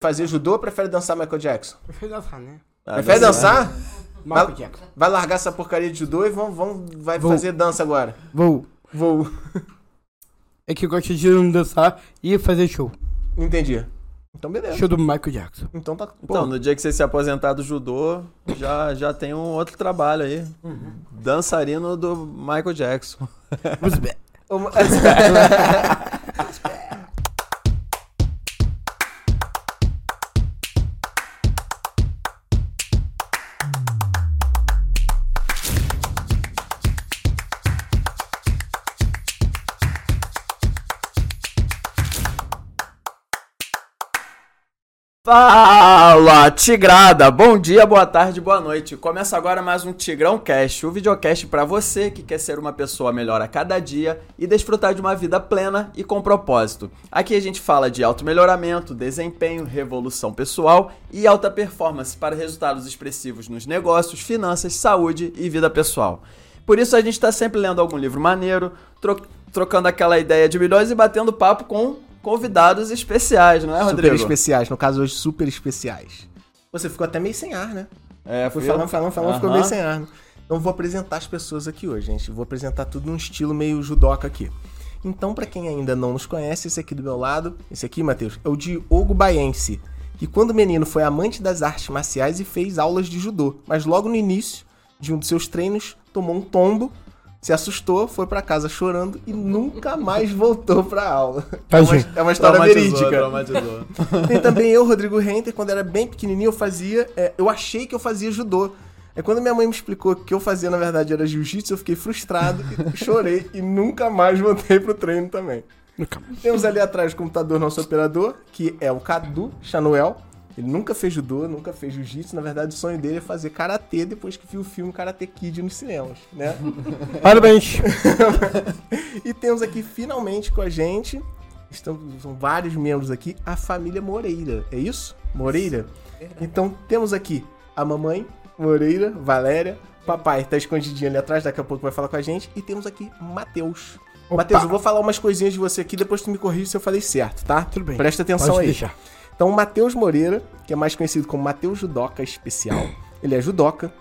fazer judô ou prefere dançar Michael Jackson? Prefiro dançar, né? Ah, prefere dançar? Michael Vai- Jackson. Vai largar essa porcaria de judô e vão, vão, vai Vou. fazer dança agora. Vou. Vou. É que eu gosto de dançar e fazer show. Entendi. Então beleza. Show do Michael Jackson. Então tá. Então, Pô, no dia que você se aposentar do judô, já, já tem um outro trabalho aí. Dançarino do Michael Jackson. Vamos Fala, Tigrada! Bom dia, boa tarde, boa noite. Começa agora mais um Tigrão Cast, o videocast para você que quer ser uma pessoa melhor a cada dia e desfrutar de uma vida plena e com propósito. Aqui a gente fala de automelhoramento, desempenho, revolução pessoal e alta performance para resultados expressivos nos negócios, finanças, saúde e vida pessoal. Por isso a gente está sempre lendo algum livro maneiro, tro- trocando aquela ideia de milhões e batendo papo com convidados especiais, não é, super Rodrigo? especiais. No caso hoje, super especiais. Você ficou até meio sem ar, né? É, Foi fui falando, falando, falando, ficou meio sem ar. né? Então vou apresentar as pessoas aqui hoje, gente. Vou apresentar tudo num estilo meio judoca aqui. Então, pra quem ainda não nos conhece, esse aqui do meu lado, esse aqui, Matheus, é o Diogo Baense, que quando menino foi amante das artes marciais e fez aulas de judô, mas logo no início de um dos seus treinos tomou um tombo, se assustou, foi pra casa chorando e nunca mais voltou pra aula. É uma, é uma história Traumatizou, verídica. traumatizou. Tem também eu, Rodrigo Renter, quando era bem pequenininho, eu fazia. é, eu achei que eu fazia judô. É quando minha mãe me explicou que o que eu fazia, na verdade, era jiu-jitsu, eu fiquei frustrado, chorei e nunca mais voltei pro treino também. Nunca. Temos ali atrás o computador nosso operador, que é o Cadu Chanuel. Ele nunca fez judô, nunca fez jiu-jitsu. Na verdade, o sonho dele é fazer karatê depois que viu o filme Karate Kid nos cinemas, né? Parabéns. E temos aqui finalmente com a gente, estão, são vários membros aqui, a família Moreira. É isso? Moreira? Então temos aqui a mamãe Moreira, Valéria, papai tá escondidinho ali atrás, daqui a pouco vai falar com a gente, e temos aqui Matheus. Matheus, eu vou falar umas coisinhas de você aqui, depois tu me corrige se eu falei certo, tá? Tudo bem. Presta atenção Pode aí. deixar. Então, o Matheus Moreira, que é mais conhecido como Matheus Judoca Especial, ele é judoca,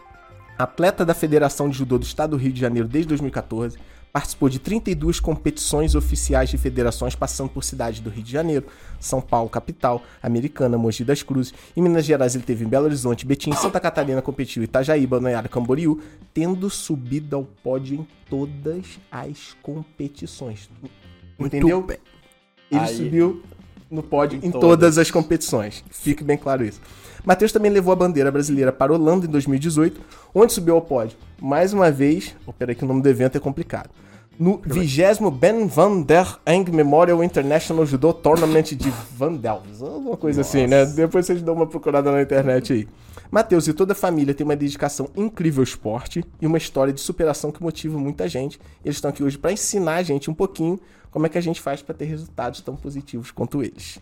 atleta da Federação de Judô do Estado do Rio de Janeiro desde 2014, participou de 32 competições oficiais de federações, passando por cidades do Rio de Janeiro, São Paulo, capital, Americana, Mogi das Cruzes. Em Minas Gerais ele teve em Belo Horizonte, Betim, Santa Catarina competiu em Itajaí, Balneário Camboriú, tendo subido ao pódio em todas as competições. Entendeu? Ele Aí. subiu no pódio em, Em todas. todas. as competições. Fique bem claro isso. Matheus também levou a bandeira brasileira para Holanda em 2018, onde subiu ao pódio. Mais uma vez, oh, peraí que o nome do evento é complicado. No 20 Ben van der Eng Memorial International Judo Tournament de Van Delft. Alguma coisa assim, né? Depois vocês dão uma procurada na internet aí. Matheus e toda a família têm uma dedicação incrível ao esporte e uma história de superação que motiva muita gente. Eles estão aqui hoje para ensinar a gente um pouquinho como é que a gente faz para ter resultados tão positivos quanto eles.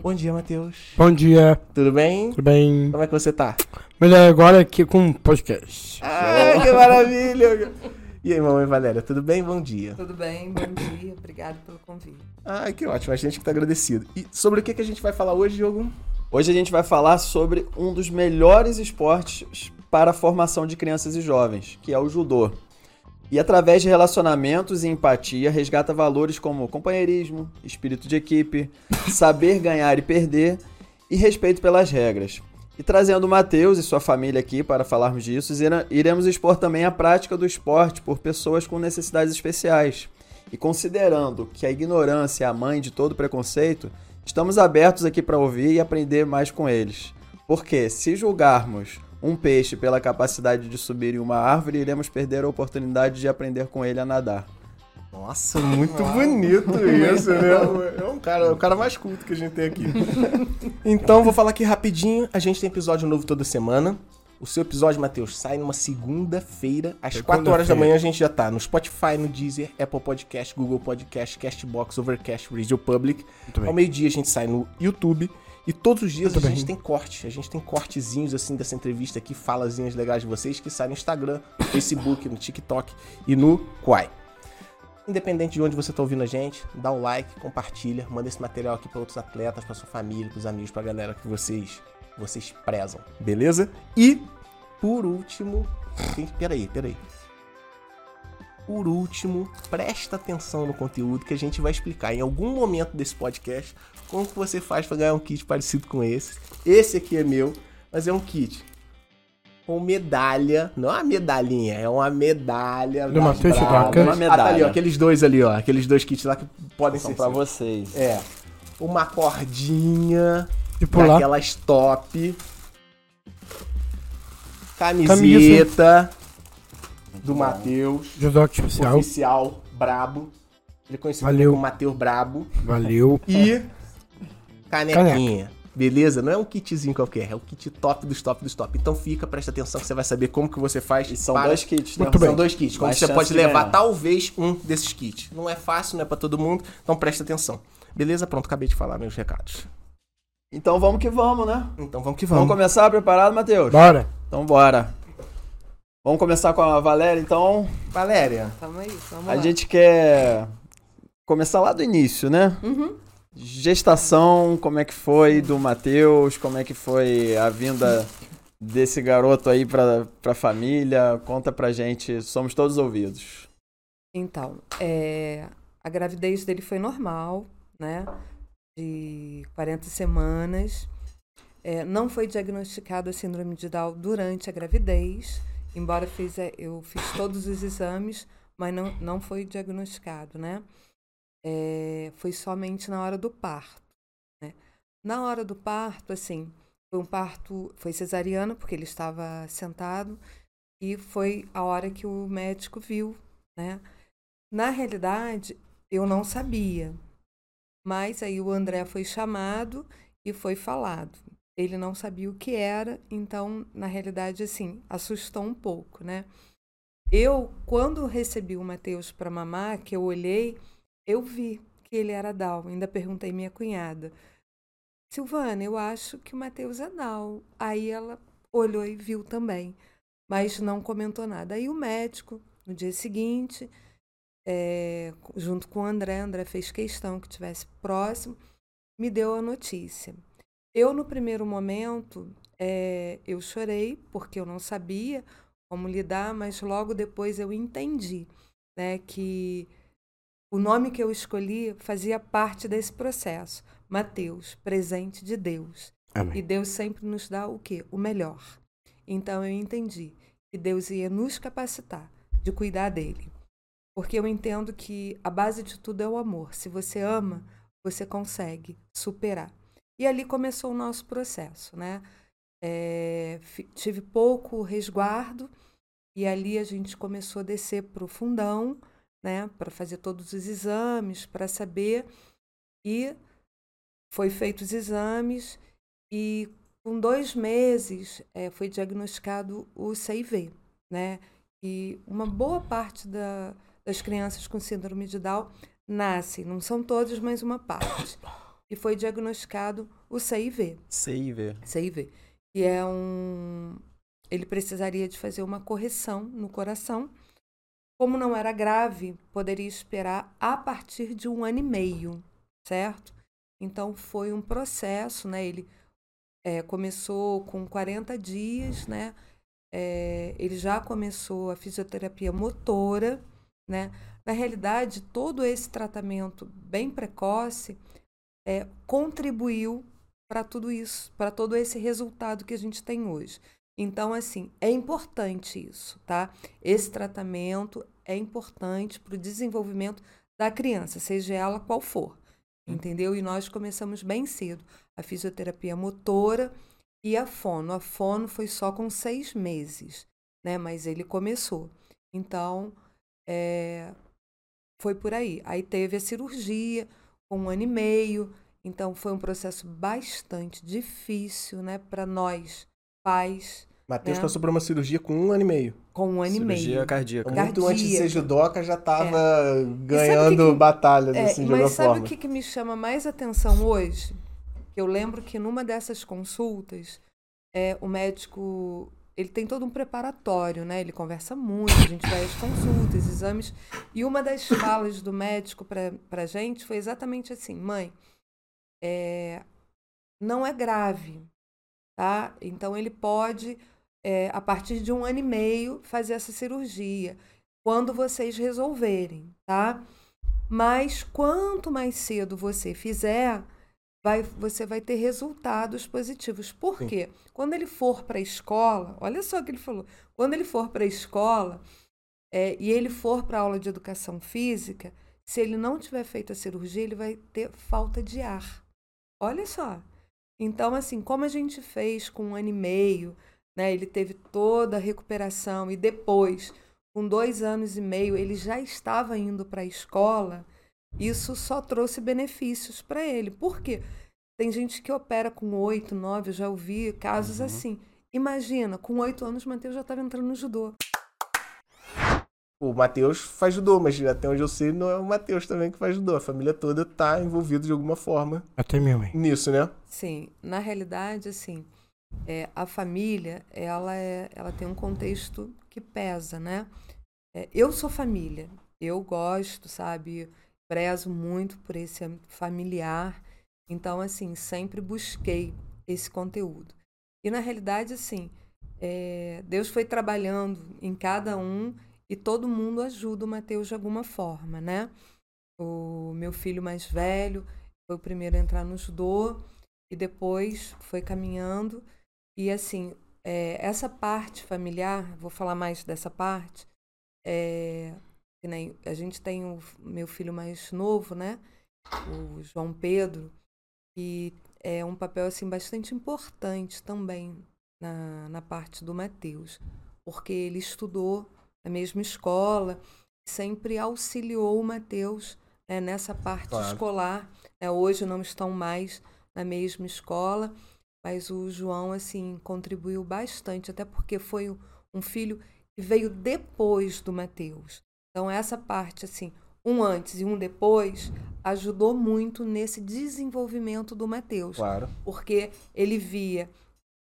Bom dia, Matheus. Bom dia. Tudo bem? Tudo bem? Como é que você tá? Melhor agora aqui com um podcast. Ah, que maravilha! E aí, mamãe Valéria, tudo bem? Bom dia. Tudo bem, bom dia, obrigado pelo convite. Ah, que ótimo, a gente que tá agradecido. E sobre o que, que a gente vai falar hoje, Diogo? Hoje a gente vai falar sobre um dos melhores esportes para a formação de crianças e jovens, que é o judô. E através de relacionamentos e empatia, resgata valores como companheirismo, espírito de equipe, saber ganhar e perder e respeito pelas regras. E trazendo o Matheus e sua família aqui para falarmos disso, iremos expor também a prática do esporte por pessoas com necessidades especiais. E considerando que a ignorância é a mãe de todo preconceito, estamos abertos aqui para ouvir e aprender mais com eles. Porque se julgarmos um peixe pela capacidade de subir em uma árvore, iremos perder a oportunidade de aprender com ele a nadar. Nossa, muito bonito isso, né? É um cara, é o cara mais culto que a gente tem aqui. Então, vou falar aqui rapidinho. A gente tem episódio novo toda semana. O seu episódio, Matheus, sai numa segunda-feira, às 4 horas da manhã a gente já tá no Spotify, no Deezer, Apple Podcast, Google Podcast, Castbox, Overcast, Radio Public. Muito bem. Ao meio-dia a gente sai no YouTube. E todos os dias Muito a bem. gente tem corte. A gente tem cortezinhos assim dessa entrevista aqui, falazinhas legais de vocês que saem no Instagram, no Facebook, no TikTok e no Quai. Independente de onde você tá ouvindo a gente, dá um like, compartilha, manda esse material aqui para outros atletas, para sua família, pros amigos, pra galera que vocês vocês prezam, beleza? E por último, peraí, peraí. Por último, presta atenção no conteúdo que a gente vai explicar em algum momento desse podcast como que você faz para ganhar um kit parecido com esse. Esse aqui é meu, mas é um kit com medalha, não é uma medalhinha, é uma medalha Do Matheus. Chewbacca. Uma Ah, tá ali, ó, medalha. aqueles dois ali, ó, aqueles dois kits lá que podem São ser pra seus. vocês. É. Uma cordinha Tipo lá. daquelas top. Camiseta do Matheus, Judoque especial. oficial brabo. Ele é conhecido Valeu. como Matheus Brabo. Valeu. E canequinha. Beleza? Não é um kitzinho qualquer, é o kit top dos top dos top. Então fica, presta atenção que você vai saber como que você faz. E são para- dois kits, né? Muito bem. São dois kits. Como você pode de levar ganhar. talvez um desses kits. Não é fácil, não é pra todo mundo, então presta atenção. Beleza? Pronto, acabei de falar meus recados. Então vamos que vamos, né? Então vamos que Vamos, vamos. começar preparado, Matheus? Bora. Então bora. Vamos começar com a Valéria, então. Valéria, Tamo aí, vamos A lá. gente quer começar lá do início, né? Uhum. Gestação, como é que foi do Matheus? Como é que foi a vinda desse garoto aí pra, pra família? Conta pra gente, somos todos ouvidos. Então, é, a gravidez dele foi normal, né? De 40 semanas. É, não foi diagnosticado a síndrome de Down durante a gravidez, embora fiz, é, eu fiz todos os exames, mas não, não foi diagnosticado, né? É, foi somente na hora do parto. Né? Na hora do parto, assim, foi um parto, foi cesariana, porque ele estava sentado, e foi a hora que o médico viu, né? Na realidade, eu não sabia. Mas aí o André foi chamado e foi falado. Ele não sabia o que era, então, na realidade, assim, assustou um pouco, né? Eu, quando recebi o Matheus para mamar, que eu olhei, eu vi que ele era Down. Ainda perguntei minha cunhada. Silvana, eu acho que o Matheus é Down. Aí ela olhou e viu também, mas não comentou nada. Aí o médico, no dia seguinte, é, junto com o André, André fez questão que estivesse próximo, me deu a notícia. Eu, no primeiro momento, é, eu chorei, porque eu não sabia como lidar, mas logo depois eu entendi né, que o nome que eu escolhi fazia parte desse processo. Mateus, presente de Deus. E Amém. Deus sempre nos dá o quê? O melhor. Então eu entendi que Deus ia nos capacitar de cuidar dele. Porque eu entendo que a base de tudo é o amor. Se você ama, você consegue superar. E ali começou o nosso processo, né? É, tive pouco resguardo e ali a gente começou a descer para o fundão, né? Para fazer todos os exames, para saber. E foi feito os exames e com dois meses eh, foi diagnosticado o CIV, né? E uma boa parte da- das crianças com síndrome de Down nascem, não são todos, mas uma parte. E foi diagnosticado o CIV, ver. CIV, que é um ele precisaria de fazer uma correção no coração. Como não era grave, poderia esperar a partir de um ano e meio, certo? Então foi um processo, né? Ele é, começou com 40 dias, né? É, ele já começou a fisioterapia motora, né? Na realidade, todo esse tratamento bem precoce é, contribuiu para tudo isso, para todo esse resultado que a gente tem hoje. Então, assim, é importante isso, tá? Esse tratamento é importante para o desenvolvimento da criança, seja ela qual for, entendeu? E nós começamos bem cedo a fisioterapia motora e a fono. A fono foi só com seis meses, né? Mas ele começou. Então, é, foi por aí. Aí teve a cirurgia com um ano e meio. Então, foi um processo bastante difícil, né? Para nós, pais, Matheus É. passou por uma cirurgia com um ano e meio. com um ano e Cirurgia meio. cardíaca. Cardíaca. Muito antes de ser judoca, já tava É. ganhando que que- batalhas, É, assim, de alguma mas sabe forma. o que, que me chama mais atenção hoje? Eu lembro que numa dessas consultas, é, o médico ele tem todo um preparatório, né? Ele conversa muito, a gente vai às consultas, exames. E uma das falas do médico para a gente foi exatamente assim: mãe, é, não é grave, tá? Então ele pode, é, a partir de um ano e meio, fazer essa cirurgia, quando vocês resolverem, tá? Mas quanto mais cedo você fizer, vai, você vai ter resultados positivos. Por Sim. quê? Quando ele for para a escola, olha só o que ele falou. Quando ele for para a escola é, e ele for para a aula de educação física, se ele não tiver feito a cirurgia, ele vai ter falta de ar. Olha só. Então, assim, como a gente fez com um ano e meio, né? Ele teve toda a recuperação e depois, com dois anos e meio, ele já estava indo para a escola isso só trouxe benefícios para ele. Por quê? Tem gente que opera com oito, nove, eu já ouvi casos uhum. assim. Imagina, com oito anos, o Matheus já estava entrando no judô. O Matheus faz judô, mas até onde eu sei, não é o Matheus também que faz judô. A família toda está envolvida de alguma forma. Até minha mãe. Nisso, né? Sim. Na realidade, assim, é, a família, ela, é, ela tem um contexto que pesa, né? É, eu sou família. Eu gosto, sabe? Prezo muito por esse familiar. Então, assim, sempre busquei esse conteúdo. E na realidade, assim, é, Deus foi trabalhando em cada um e todo mundo ajuda o Mateus de alguma forma, né? O meu filho mais velho foi o primeiro a entrar no judô e depois foi caminhando. E assim, é, essa parte familiar, vou falar mais dessa parte, é, nem a gente tem o meu filho mais novo, né? O João Pedro, que é um papel assim bastante importante também na, na parte do Mateus, porque ele estudou na mesma escola, sempre auxiliou o Mateus né, nessa parte claro. escolar. Né? Hoje não estão mais na mesma escola, mas o João assim contribuiu bastante, até porque foi um filho que veio depois do Mateus. Então, essa parte, assim, um antes e um depois, ajudou muito nesse desenvolvimento do Mateus. Claro. Porque ele via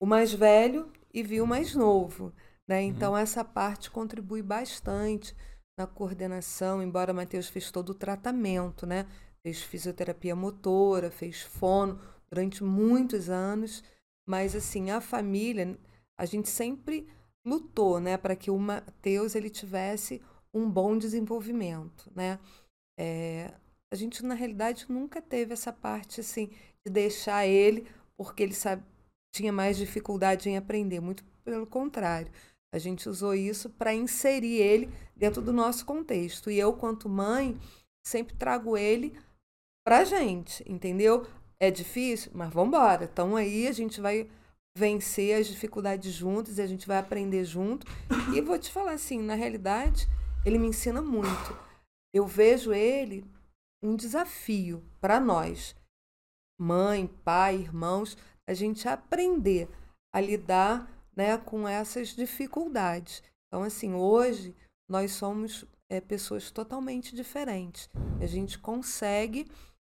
o mais velho e via o mais novo. Né? Uhum. Então, uhum. essa parte contribui bastante na coordenação, embora Mateus fez todo o tratamento, né? Fez fisioterapia motora, fez fono durante muitos anos, mas assim, a família, a gente sempre lutou, né, para que o Mateus ele tivesse um bom desenvolvimento, né? É, a gente, na realidade, nunca teve essa parte, assim, de deixar ele porque ele sabe, tinha mais dificuldade em aprender. Muito pelo contrário. A gente usou isso para inserir ele dentro do nosso contexto. E eu, quanto mãe, sempre trago ele a gente, entendeu? É difícil, mas vamos embora. Então aí a gente vai vencer as dificuldades juntos a gente vai aprender junto. E vou te falar assim, na realidade, ele me ensina muito. Eu vejo ele um desafio para nós, mãe, pai, irmãos, a gente aprender a lidar né, com essas dificuldades. Então, assim, hoje nós somos é, pessoas totalmente diferentes. A gente consegue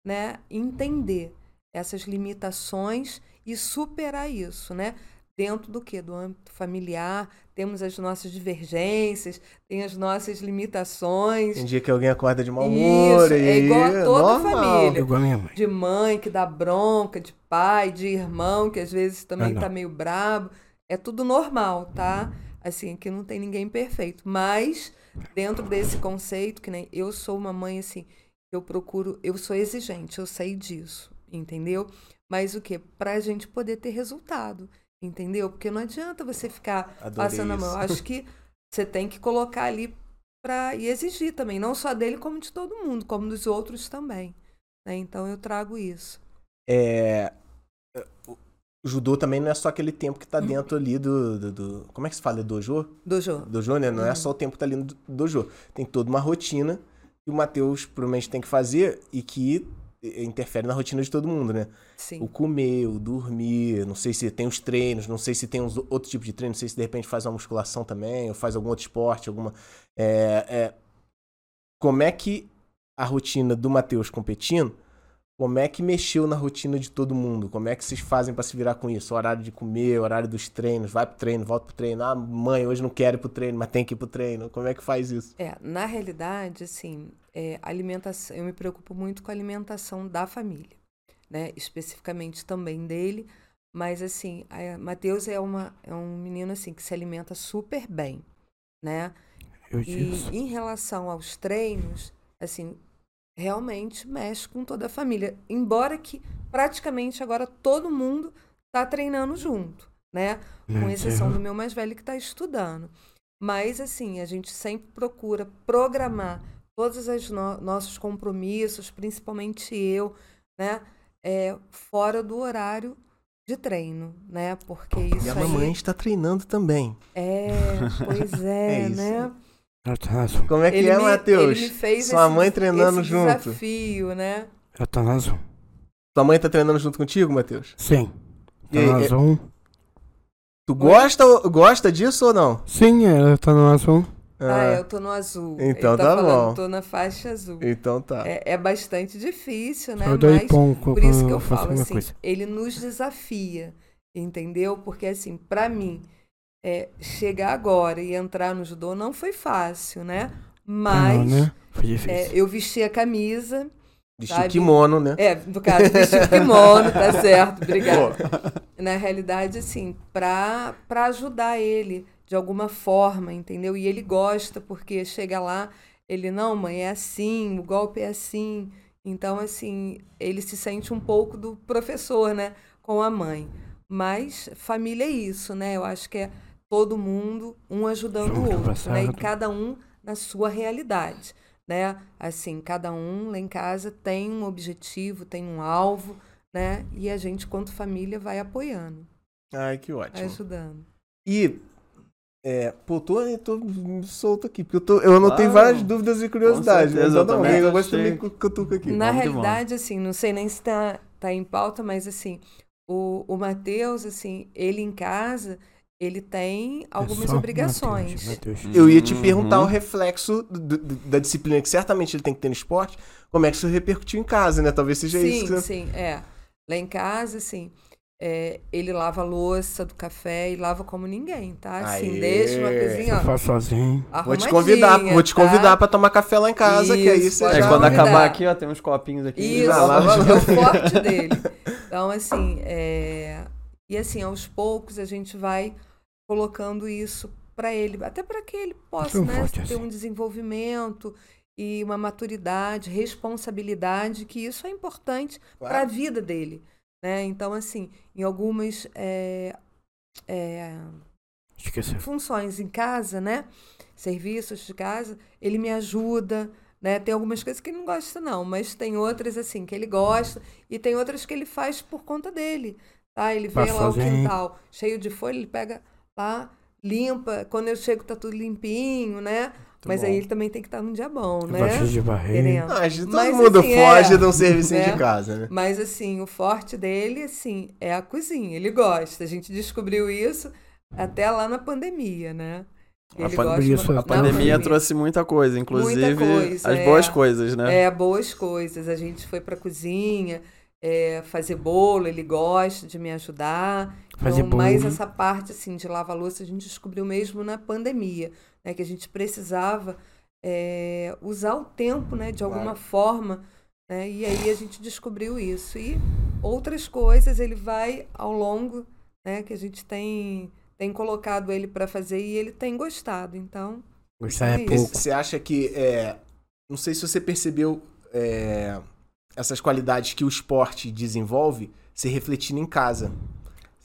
né, entender essas limitações e superar isso, né? Dentro do que? Do âmbito familiar, temos as nossas divergências, tem as nossas limitações. Tem dia que alguém acorda de mau humor. Isso, é igual a toda normal. família. Igual a minha mãe. De mãe que dá bronca, de pai, de irmão que às vezes também está meio brabo. É tudo normal, tá? Assim, que não tem ninguém perfeito. Mas, dentro desse conceito, que nem eu sou uma mãe assim, eu procuro, eu sou exigente, eu sei disso, entendeu? Mas o que? Para a gente poder ter resultado. Entendeu? Porque não adianta você ficar Adorei passando a mão. Acho que você tem que colocar ali para e exigir também, não só dele, como de todo mundo, como dos outros também. Né? Então eu trago isso. É, o judô também não é só aquele tempo que tá dentro ali do, do, do, Como é que se fala? Dojo? Dojo. Dojo, né? Não uhum. é só o tempo que tá ali no dojo. Tem toda uma rotina que o Matheus provavelmente tem que fazer e que interfere na rotina de todo mundo, né? Sim. O comer, o dormir, não sei se tem os treinos, não sei se tem uns, outro tipo de treino, não sei se de repente faz uma musculação também, ou faz algum outro esporte, alguma. É, é... Como é que a rotina do Matheus competindo Como é que mexeu na rotina de todo mundo? Como é que vocês fazem pra se virar com isso? Horário de comer, horário dos treinos, vai pro treino, volta pro treino. Ah, mãe, hoje não quero ir pro treino, mas tem que ir pro treino. Como é que faz isso? É, na realidade, assim, é, alimentação, eu me preocupo muito com a alimentação da família, né? Especificamente também dele, mas assim, a Matheus é, uma, é um menino assim que se alimenta super bem, né? Eu E disse. em relação aos treinos, assim, realmente mexe com toda a família. Embora que praticamente agora todo mundo está treinando junto, né? Com Hum, exceção do meu mais velho que está estudando. Mas, assim, a gente sempre procura programar todos os no nossos compromissos, principalmente eu, né? É, fora do horário de treino, né? Porque isso E a aí mamãe está treinando também. é, pois é, É isso. né? Como é que Ele é, Matheus? ele me fez Sua esse- mãe treinando esse junto. desafio, né? Eutanásia. Sua mãe tá treinando junto contigo, Matheus? Sim. E aí, Eutanásia 1. Tu gosta, gosta disso ou não? Sim, é eutanásia 1. Ah, eu tô no azul. Então Ele tá, tá falando, bom. tô na faixa azul. Então tá. É, é bastante difícil, né? Eu dei Mas pão por isso que eu a falo assim, coisa. ele nos desafia, entendeu? Porque assim, pra mim, é, chegar agora e entrar no judô não foi fácil, né? Mas Não, né? Foi é, difícil. eu vesti a camisa, Vestiu sabe? kimono, né? É, no caso, vestir o kimono, tá certo, obrigada. Na realidade, assim, pra, pra ajudar ele de alguma forma, entendeu? E ele gosta, porque chega lá, ele, não, mãe, é assim, o golpe é assim. Então, assim, ele se sente um pouco do professor, né, com a mãe. Mas família é isso, né? Eu acho que é todo mundo, um ajudando Junto, o outro, né? E cada um na sua realidade né? Assim, cada um lá em casa tem um objetivo, tem um alvo, né? E a gente, quanto família, vai apoiando, Ai, que vai ótimo. ajudando. E, é, pô, tô, tô solto aqui, porque eu, tô, eu anotei Claro. várias dúvidas e curiosidades. Certeza, eu não, também eu gosto também que eu cutuco aqui. Na que realidade, assim, não sei nem se tá, tá em pauta, mas assim, o, o Matheus, assim, ele em casa, ele tem algumas É obrigações. Mateus, Mateus. Eu ia te perguntar Uhum. o reflexo do- do- da disciplina que certamente ele tem que ter no esporte, como é que isso repercutiu em casa, né? Talvez seja isso que Sim, sim, é. Lá em casa, assim, é, ele lava a louça do café e lava como ninguém, tá? Assim, Aê. deixa uma coisinha, faço sozinho. Vou te convidar, vou te tá? convidar pra tomar café lá em casa, que aí Isso, você É, quando convidar. acabar aqui, ó, tem uns copinhos aqui. Isso, Já lava a é o forte dele. Então, assim, é... e assim, aos poucos a gente vai colocando isso para ele, até para que ele possa Tão né, ter assim. um desenvolvimento e uma maturidade, responsabilidade, que isso é importante Claro. para a vida dele. Né? Então, assim, em algumas é, é, funções em casa, né? Serviços de casa, ele me ajuda, né? Tem algumas coisas que ele não gosta, não, mas tem outras, assim, que ele gosta e tem outras que ele faz por conta dele, tá? Ele vê lá o quintal cheio de folha, ele pega lá, limpa. Quando eu chego, tá tudo limpinho, né? Mas bom. aí ele também tem que estar num dia bom, né? gosto de barreira. Não, acho que todo Mas, mundo assim, foge é, de um servicinho né? de casa, né? Mas assim, o forte dele, assim, é a cozinha. Ele gosta. A gente descobriu isso até lá na pandemia, né? A Ele pan- gosta isso, a A pandemia pandemia. trouxe muita coisa, inclusive Muita coisa, as é. boas coisas, né? É, boas coisas. A gente foi pra cozinha, é, fazer bolo, ele gosta de me ajudar. Fazer então, mais bolo. essa parte assim de lavar louça a gente descobriu mesmo na pandemia, né? Que a gente precisava é, usar o tempo, né? De alguma Claro. forma, né? E aí a gente descobriu isso. E outras coisas ele vai ao longo, né? Que a gente tem tem colocado ele para fazer e ele tem gostado. Então, Gostar é Isso. pouco. Você acha que. É, não sei se você percebeu é, essas qualidades que o esporte desenvolve se refletindo em casa.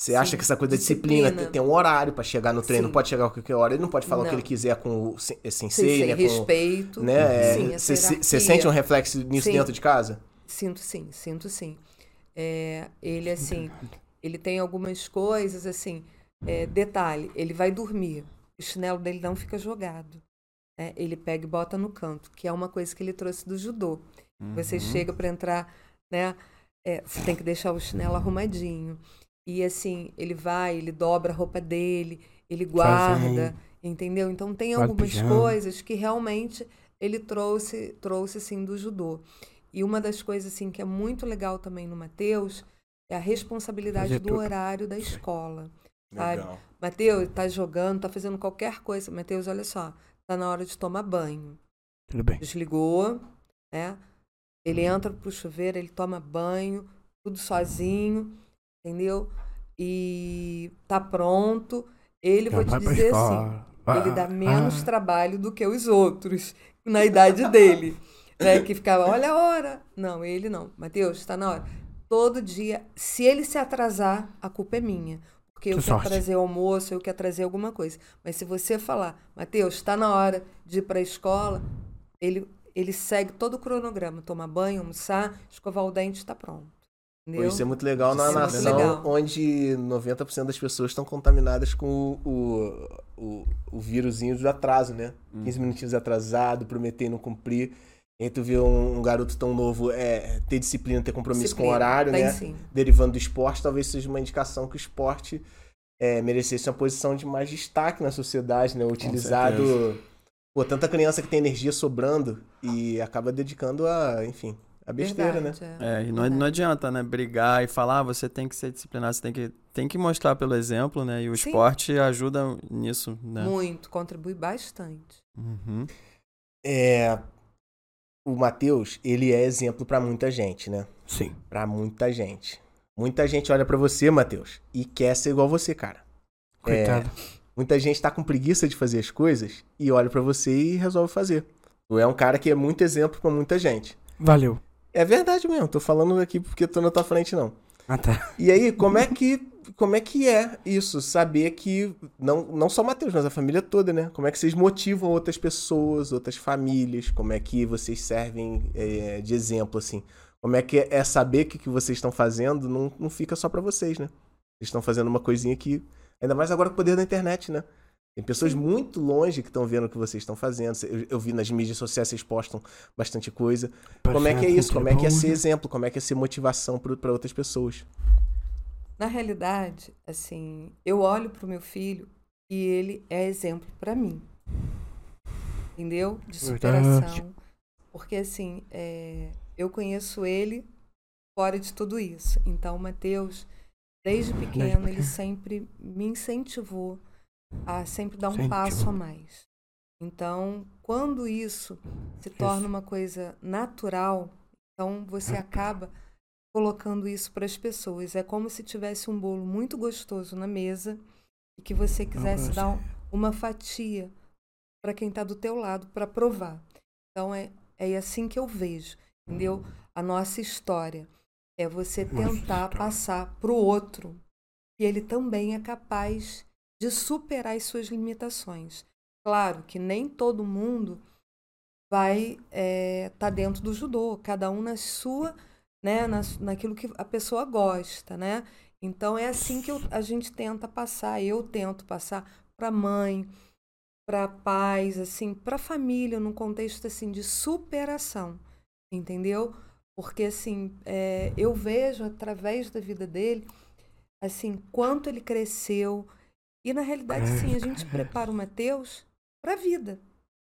Você acha Sim. que essa coisa da disciplina, Disciplina. tem, tem um horário pra chegar no treino, Sim. não pode chegar a qualquer hora, ele não pode falar o que Não. ele quiser com o sem, sensei, sem né? Com, respeito. né? Sim, é, Você você sente um reflexo nisso Sim. dentro de casa? Sinto sim, sinto sim. É, ele, assim, ele tem algumas coisas, assim, é, detalhe, ele vai dormir, o chinelo dele não fica jogado. né? Ele pega e bota no canto, que é uma coisa que ele trouxe do judô. Você Uhum. chega para entrar, né? é, você tem que deixar o chinelo arrumadinho. E assim, ele vai, ele dobra a roupa dele, ele guarda, entendeu? Então tem algumas pijama. coisas que realmente ele trouxe, trouxe assim do judô. e uma das coisas assim que é muito legal também no Mateus é a responsabilidade do horário da escola. Sabe? Legal. Mateus, tá jogando, tá fazendo qualquer coisa. Mateus, olha só, tá na hora de tomar banho. Tudo bem. Desligou, né? Ele entra pro chuveiro, ele toma banho, tudo sozinho, entendeu? E tá pronto. Ele, vou te dizer assim. Ah, ele dá menos ah. trabalho do que os outros na idade dele. Né? Que ficava, olha a hora. Não, ele não. Mateus, está na hora. Todo dia, se ele se atrasar, a culpa é minha. Porque eu Que quero sorte. trazer almoço, eu quero trazer alguma coisa. Mas se você falar, Mateus, está na hora de ir para a escola, ele, ele segue todo o cronograma. Toma banho, almoçar, escovar o dente, está pronto. Pô, Entendeu? Isso é muito legal na é nação legal. onde 90% das pessoas estão contaminadas com o, o, o vírusinho do atraso, né? 15 minutinhos atrasado, prometer e não cumprir. E tu vê um, um garoto tão novo é, ter disciplina, ter compromisso com o Disciplina, horário, tem né? sim. Derivando do esporte, talvez seja uma indicação que o esporte é, merecesse uma posição de mais destaque na sociedade, né? Utilizado. Pô, tanta criança que tem energia sobrando e acaba dedicando a, enfim, a besteira, né? Verdade, É, e não, não adianta, né, brigar e falar, ah, você tem que ser disciplinado, você tem que, tem que mostrar pelo exemplo, né? E o Sim. esporte ajuda nisso, né? Muito, contribui bastante. Uhum. É, o Matheus, ele é exemplo pra muita gente, né? Sim. Pra muita gente. Muita gente olha pra você, Matheus, e quer ser igual você, cara. Coitado. Muita gente tá com preguiça de fazer as coisas e olha pra você e resolve fazer. Tu é um cara que é muito exemplo pra muita gente. Valeu. É verdade mesmo, tô falando aqui porque tô na tua frente não. Ah, tá. E aí, como é que como é que é isso? Saber que não, não só o Matheus, mas a família toda, né? Como é que vocês motivam outras pessoas, outras famílias? Como é que vocês servem é, de exemplo, assim? Como é que é saber que o que vocês estão fazendo não, não fica só pra vocês, né? Vocês estão fazendo uma coisinha que. Ainda mais agora com o poder da internet, né? Tem pessoas muito longe que estão vendo o que vocês estão fazendo. Eu, eu vi nas mídias sociais vocês postam bastante coisa. Como é que é isso? Como é que é ser exemplo? Como é que é ser motivação para outras pessoas? Na realidade, assim, eu olho pro meu filho e ele é exemplo para mim. Entendeu? De Verdade. superação. Porque, assim, é, eu conheço ele fora de tudo isso. Então, o Matheus, desde pequeno, ele sempre me incentivou a sempre dar um Incentivou. passo a mais. Então, quando isso se torna uma coisa natural, então você acaba colocando isso para as pessoas. É como se tivesse um bolo muito gostoso na mesa e que você quisesse você. dar um- uma fatia para quem está do teu lado para provar. Então é, é assim que eu vejo, entendeu? A nossa história é você tentar passar para o outro que ele também é capaz de superar as suas limitações. Claro que nem todo mundo vai estar dentro do judô, cada um na sua, né, na, naquilo que a pessoa gosta, né? Então é assim que eu- a gente tenta passar, eu tento passar para mãe, para pais, assim, para família, num contexto assim de superação, entendeu? Porque assim, é, eu vejo através da vida dele, assim, quanto ele cresceu e na realidade, sim, a gente prepara o Mateus para a vida,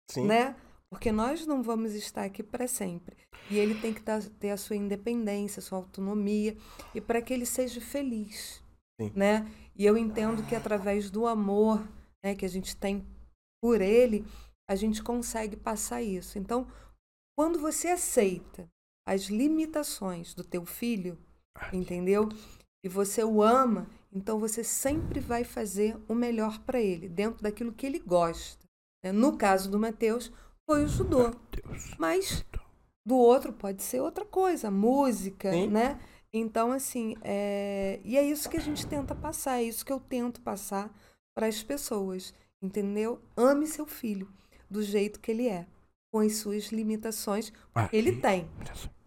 Sim. né? Porque nós não vamos estar aqui para sempre. E ele tem que ter a sua independência, a sua autonomia, e para que ele seja feliz. Sim. Né? E eu entendo que através do amor né, que a gente tem por ele, a gente consegue passar isso. Então, quando você aceita as limitações do teu filho, entendeu? E você o ama, então você sempre vai fazer o melhor para ele, dentro daquilo que ele gosta. né? No caso do Mateus, foi o judô. Mas do outro pode ser outra coisa, música, Sim. né? Então, assim, é... e é isso que a gente tenta passar, é isso que eu tento passar para as pessoas, entendeu? Ame seu filho do jeito que ele é, com as suas limitações, Ah, ele tem,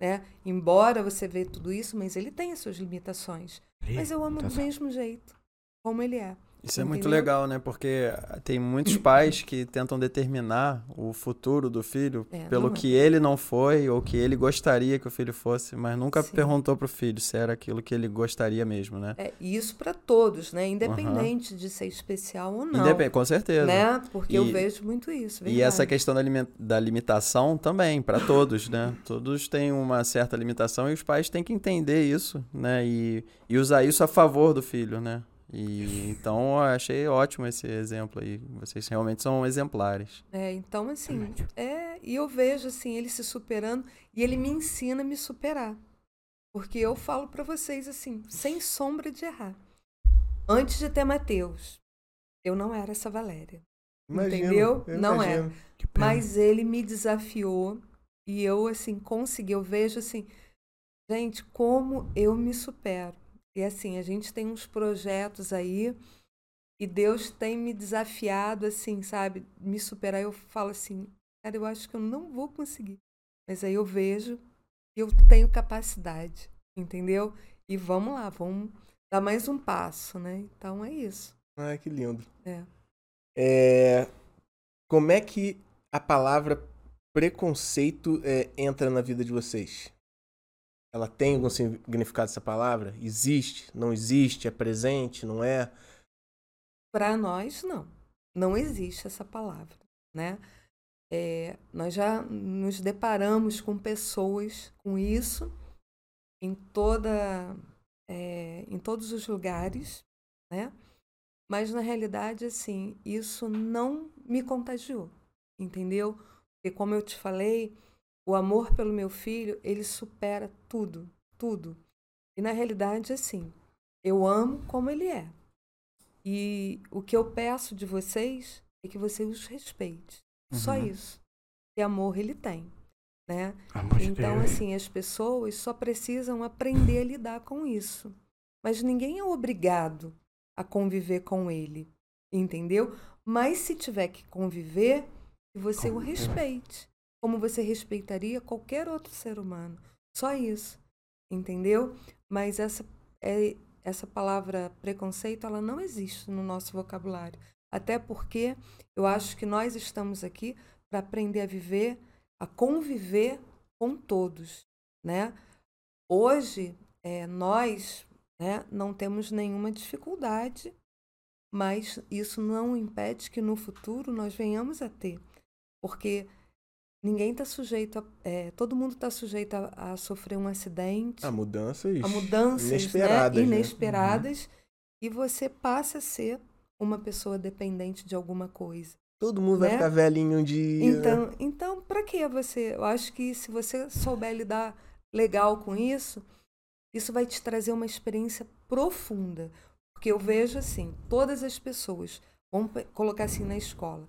né? Embora você vê tudo isso, mas ele tem as suas limitações. Mas eu amo do mesmo jeito, como ele é. Isso é muito Entendeu? legal, né? Porque tem muitos pais que tentam determinar o futuro do filho É, pelo é. que ele não foi ou que ele gostaria que o filho fosse, mas nunca Sim. perguntou pro filho se era aquilo que ele gostaria mesmo, né? É, e isso para todos, né? Independente de ser especial ou não. Independe- com certeza. Né? Porque eu E- vejo muito isso. E essa verdade. questão da, da limitação também, para todos, né? Todos têm uma certa limitação e os pais têm que entender isso, né? E, e usar isso a favor do filho, né? E então eu achei ótimo esse exemplo aí. Vocês realmente são exemplares. É, então, assim, é, e eu vejo assim, ele se superando e ele me ensina a me superar. Porque eu falo pra vocês assim, sem sombra de errar. Antes de ter Mateus, eu não era essa Valéria. Imagino, Entendeu? eu Não é. imagino. Pena. Mas ele me desafiou e eu, assim, consegui. Eu vejo, assim, gente, como eu me supero. E, assim, a gente tem uns projetos aí e Deus tem me desafiado, assim, sabe? Me superar. Eu falo assim, cara, eu acho que eu não vou conseguir. Mas aí eu vejo que eu tenho capacidade, entendeu? E vamos lá, vamos dar mais um passo, né? Então é isso. Ai, que lindo. É. É, Como é que a palavra preconceito é, entra na vida de vocês? Ela tem algum significado essa palavra? Existe? Não existe? É presente? Não é? Para nós, não. Não existe essa palavra, né? É, nós já nos deparamos com pessoas com isso em toda, é, em todos os lugares, né? Mas na realidade, assim, isso não me contagiou, entendeu? Porque como eu te falei, o amor pelo meu filho ele supera tudo, tudo. E na realidade, assim, eu amo como ele é. E o que eu peço de vocês é que você os respeite. Só Uhum. isso. Que amor ele tem, né? Amor Então, assim, as pessoas só precisam aprender a lidar com isso. Mas ninguém é obrigado a conviver com ele, entendeu? Mas se tiver que conviver, você o respeite, como você respeitaria qualquer outro ser humano. Só isso, entendeu? Mas essa é essa palavra preconceito, ela não existe no nosso vocabulário. Até porque eu acho que nós estamos aqui para aprender a viver, a conviver com todos, né? Hoje, é, nós né, não temos nenhuma dificuldade, mas isso não impede que no futuro nós venhamos a ter, porque ninguém está sujeito, a, é, todo mundo está sujeito a, a sofrer um acidente, A mudanças. a mudanças inesperadas, né, né? inesperadas e você passa a ser uma pessoa dependente de alguma coisa. Todo mundo vai né? ficar velhinho um dia. Então, então para que você? Eu acho que se você souber lidar legal com isso, isso vai te trazer uma experiência profunda. Porque eu vejo assim, todas as pessoas, vamos colocar assim na escola,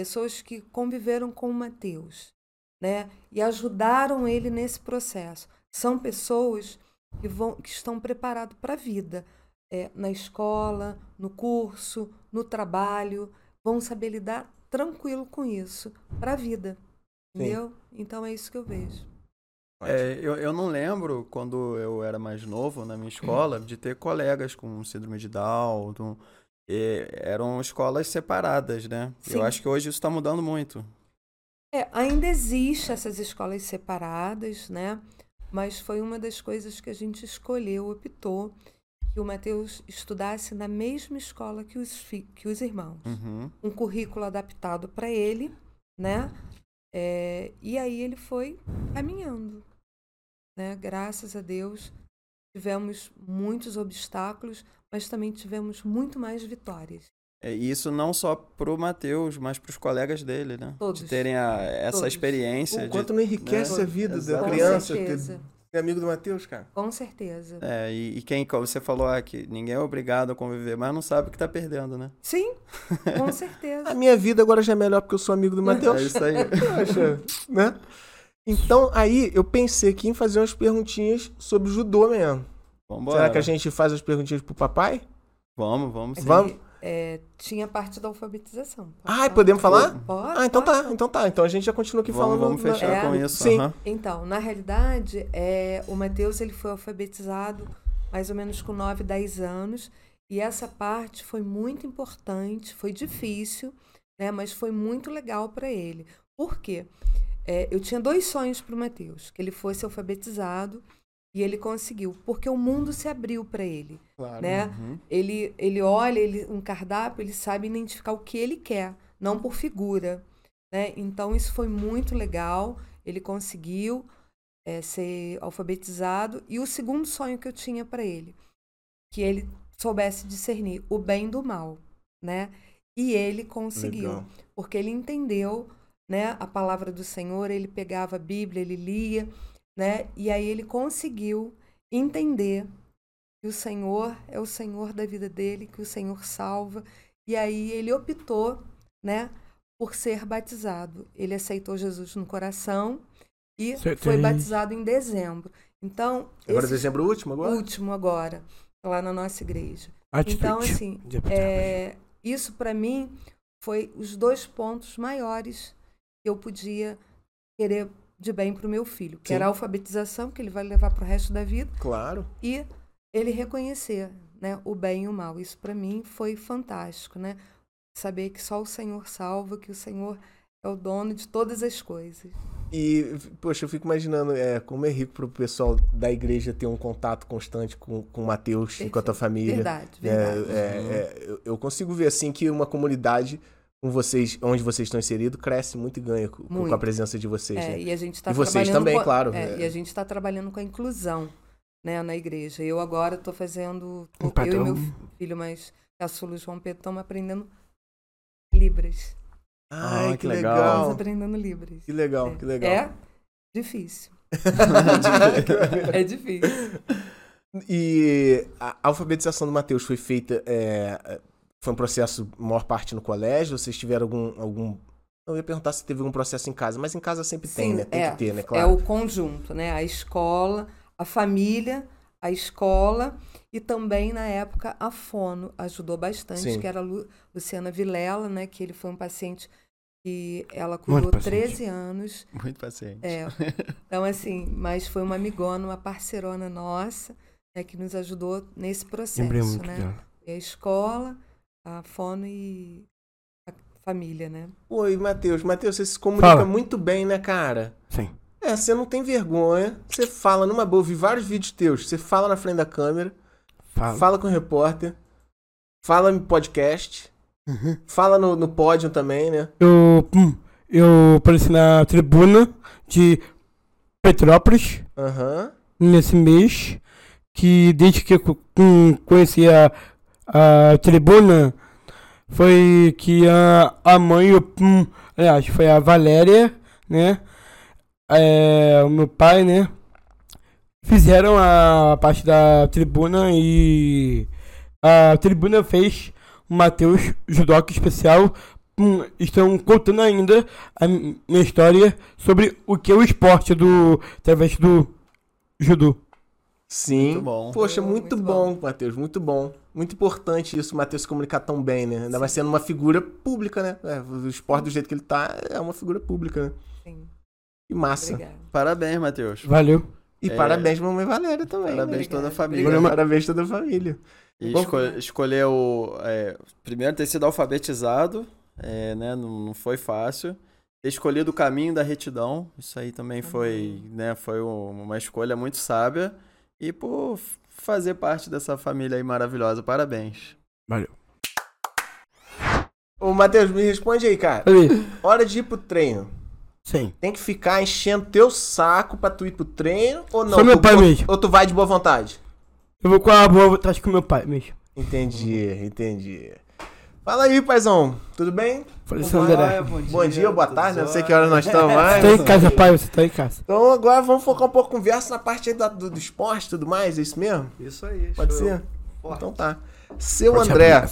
pessoas que conviveram com o Mateus, né, e ajudaram ele nesse processo, são pessoas que vão que estão preparadas para a vida, é, na escola, no curso, no trabalho, vão saber lidar tranquilo com isso para a vida, Sim. entendeu? Então é isso que eu vejo. É, eu, eu não lembro, quando eu era mais novo na minha escola, de ter colegas com síndrome de Down. do- e eram escolas separadas, né? Sim. Eu acho que hoje isso está mudando muito. É, ainda existe essas escolas separadas, né? Mas foi uma das coisas que a gente escolheu, optou, que o Matheus estudasse na mesma escola que os, que os irmãos. Uhum. Um currículo adaptado para ele, né? É, e aí ele foi caminhando, né? Graças a Deus tivemos muitos obstáculos, mas também tivemos muito mais vitórias. É, E isso não só pro Matheus, mas pros colegas dele, né? Todos. De terem a- essa Todos. experiência. O de- quanto não enriquece né? a vida da Exato. Com criança ter, certeza, ter amigo do Matheus, cara. com certeza. É, e, e quem, como você falou ah, que ninguém é obrigado a conviver, mas não sabe o que tá perdendo, né? Sim, com certeza. A minha vida agora já é melhor porque eu sou amigo do Matheus. É isso aí. Poxa, né? Então, aí eu pensei aqui em fazer umas perguntinhas sobre judô mesmo. Vambora. Será que a gente faz as perguntinhas pro papai? Vamos, vamos sim. Vamos? É, tinha parte da alfabetização. Pode falar? podemos falar? Pode, Ah, então pode. tá, então tá. Então a gente já continua aqui Vamos, falando. vamos na- fechar É, com isso. sim. aham. Então, na realidade, é, o Matheus ele foi alfabetizado mais ou menos com 9, 10 anos. E essa parte foi muito importante, foi difícil, né? Mas foi muito legal para ele. Por quê? É, eu tinha dois sonhos para o Mateus, que ele fosse alfabetizado e ele conseguiu, porque o mundo se abriu para ele, Claro. né? Uhum. Ele, ele olha ele, um cardápio, ele sabe identificar o que ele quer, não por figura. Né? Então, isso foi muito legal. Ele conseguiu é, ser alfabetizado. E o segundo sonho que eu tinha para ele, que ele soubesse discernir o bem do mal. Né? E ele conseguiu, Legal. porque ele entendeu né, a palavra do Senhor, ele pegava a Bíblia, ele lia, né? e aí ele conseguiu entender que o Senhor é o Senhor da vida dele, que o Senhor salva. E aí ele optou, né, por ser batizado. Ele aceitou Jesus no coração e Você foi tem- batizado em dezembro. Então, Agora esse dezembro último agora? último agora, lá na nossa igreja. Atitude. Então, assim, é, isso para mim foi os dois pontos maiores que eu podia querer de bem para o meu filho, que Sim. era a alfabetização, que ele vai levar para o resto da vida, Claro. e ele reconhecer né, o bem e o mal. Isso para mim foi fantástico, né? Saber que só o Senhor salva, que o Senhor é o dono de todas as coisas. E, poxa, eu fico imaginando é, como é rico pro pessoal da igreja ter um contato constante com, com o Mateus e com a tua família. Verdade, É, verdade. é, é, eu, eu consigo ver assim que uma comunidade com vocês, onde vocês estão inseridos, cresce muito e ganha com, com Muito. a presença de vocês. É, né? e a gente está E vocês trabalhando também, com- claro, é, é. E a gente está trabalhando com a inclusão, né, na igreja. Eu agora estou fazendo, Um eu e meu filho mais caçulo João Pedro estamos aprendendo libras. Ai, Ah, que que legal. legal. Estamos aprendendo libras. Que legal, É. que legal. É difícil. é difícil. E a alfabetização do Mateus foi feita. é, foi um processo, maior parte no colégio? Vocês tiveram algum. algum eu ia perguntar se teve algum processo em casa, mas em casa sempre tem, Sim, né? Tem é, que ter, né? É Claro. o conjunto, né? A escola, a família, a escola e também na época a Fono ajudou bastante, Sim. que era a Lu- Luciana Vilela, né? Que ele foi um paciente que ela cuidou paciente. 13 anos. Muito paciente. É. Então, assim, mas foi uma amigona, uma parceirona nossa, né, que nos ajudou nesse processo, Lembrei muito né? dela. E a escola, a Fono e a família, né? Oi, Matheus. Matheus, você se comunica Fala. muito bem, né, cara? Sim. É, você não tem vergonha. Você fala numa boa. Eu vi vários vídeos teus. Você fala na frente da câmera, Fala. fala com o repórter, fala em podcast, Uhum. fala no, no pódio também, né? Eu, hum, eu apareci na tribuna de Petrópolis Aham. nesse mês. Que desde que eu hum, conheci a, a tribuna, foi que a, a mãe, o- hum, aliás, foi a Valéria, né? É, o meu pai, né? Fizeram a parte da tribuna e a tribuna fez o Matheus Judoca especial. Hum, estão contando ainda a mi- minha história sobre o que é o esporte do através do judô. Sim. Muito bom. Poxa, muito, muito bom, Matheus, muito bom. Muito importante isso, o Matheus se comunicar tão bem, né? Ainda mais sendo uma figura pública, né? É, o esporte do jeito que ele tá é uma figura pública, né? Sim. E massa. Obrigada. Parabéns, Matheus. Valeu. E É. parabéns pra mamãe Valéria também. Parabéns né? toda a Obrigada. família. Obrigado. Parabéns toda a família. E Bom. escolheu. é, primeiro ter sido alfabetizado, é, né? Não, não foi fácil. Ter escolhido o caminho da retidão. Isso aí também foi, né? Foi um- uma escolha muito sábia. E por fazer parte dessa família aí maravilhosa. Parabéns. Valeu. Ô, Matheus, me responde aí, cara. Hora de ir pro treino. Sim. Tem que ficar enchendo teu saco pra tu ir pro treino ou não? Só meu Tu- pai ou, mesmo. Ou tu vai de boa vontade? Eu vou com a boa vontade com meu pai mesmo. Entendi, entendi. Fala aí, paizão. Tudo bem? Falei, Vamos Sandré. lá. Bom dia boa tarde, né? não sei que hora nós estamos Você mais. tá em casa, pai? Você tá em casa. Então agora vamos focar um pouco conversa na parte da- do, do esporte e tudo mais, é isso mesmo? Isso aí. Pode ser? Forte. Então tá. Seu Pode André,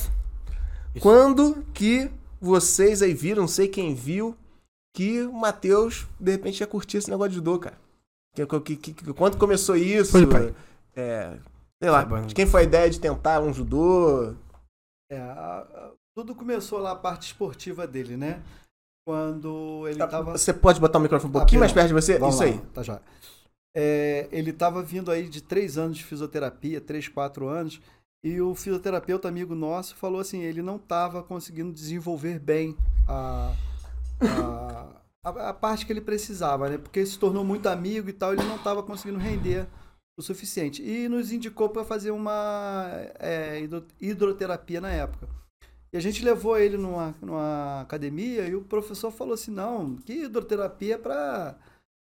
quando que vocês aí viram, não sei quem viu, que o Matheus de repente ia curtir esse negócio de judô, cara? Que, que, que, que- quando começou isso? Foi, pai. É, sei lá, bom. de quem foi a ideia de tentar um judô? É, a- a- tudo começou lá a parte esportiva dele, né? Quando ele estava. Você pode botar o microfone um Ah, pouquinho mais perdão. perto de você? Vamos isso lá, aí. Tá já. É, ele estava vindo aí de três anos de fisioterapia, três, quatro anos, E o fisioterapeuta amigo nosso falou assim, ele não estava conseguindo desenvolver bem a, a, a, a parte que ele precisava, né? Porque ele se tornou muito amigo e tal, ele não estava conseguindo render o suficiente. E nos indicou para fazer uma é, hidro- hidroterapia na época. E a gente levou ele numa, numa academia e o professor falou assim: não, que hidroterapia é para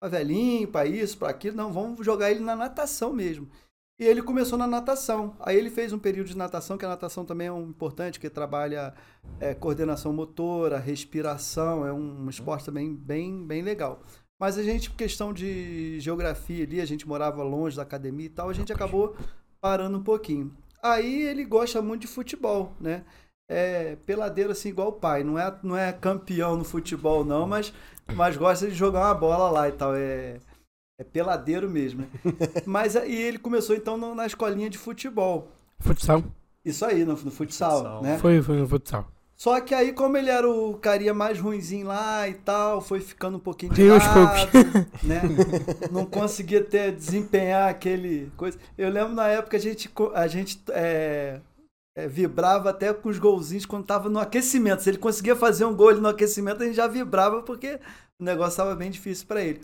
velhinho, para isso, para aquilo. Não, vamos jogar ele na natação mesmo. E ele começou na natação. Aí ele fez um período de natação, que a natação também é um importante, que trabalha é, coordenação motora, respiração, é um esporte também bem, bem legal. Mas a gente, por questão de geografia ali, a gente morava longe da academia e tal, a gente acabou parando um pouquinho. Aí ele gosta muito de futebol, né? É peladeiro assim igual o pai, não é, não é campeão no futebol não, mas, mas gosta de jogar uma bola lá e tal, é, é peladeiro mesmo. né? Mas aí ele começou então no- na escolinha de futebol. Futsal. Isso aí, no, no futsal, Futsal. né? Foi, foi no futsal. Só que aí, como ele era o carinha mais ruinzinho lá e tal, foi ficando um pouquinho de lado, né? Não conseguia ter, desempenhar aquele coisa. Eu lembro na época a gente, a gente é, é, vibrava até com os golzinhos quando tava no aquecimento. Se ele conseguia fazer um gol no aquecimento, a gente já vibrava porque o negócio tava bem difícil para ele.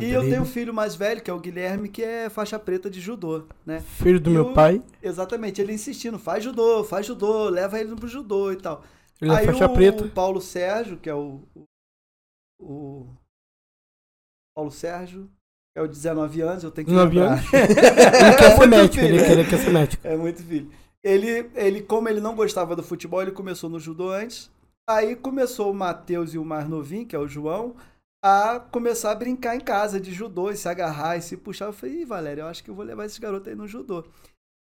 E eu tenho um filho mais velho, que é o Guilherme, que é faixa preta de judô, né? Filho do E meu o- pai. Exatamente, ele insistindo, faz judô, faz judô, leva ele pro judô e tal. Ele é Aí faixa o preta. Paulo Sérgio, que é o, o, o Paulo Sérgio, é o de 19 anos, eu tenho que 19 lembrar. Ele quer ser Muito médico, filho, ele é. quer, ele quer ser médico. É muito filho. Ele, ele, como ele não gostava do futebol, ele começou no judô antes. Aí começou o Matheus e o mais novinho, que é o João, a começar a brincar em casa de judô, e se agarrar e se puxar. Eu falei, Ih, Valério, eu acho que eu vou levar esse garoto aí no judô.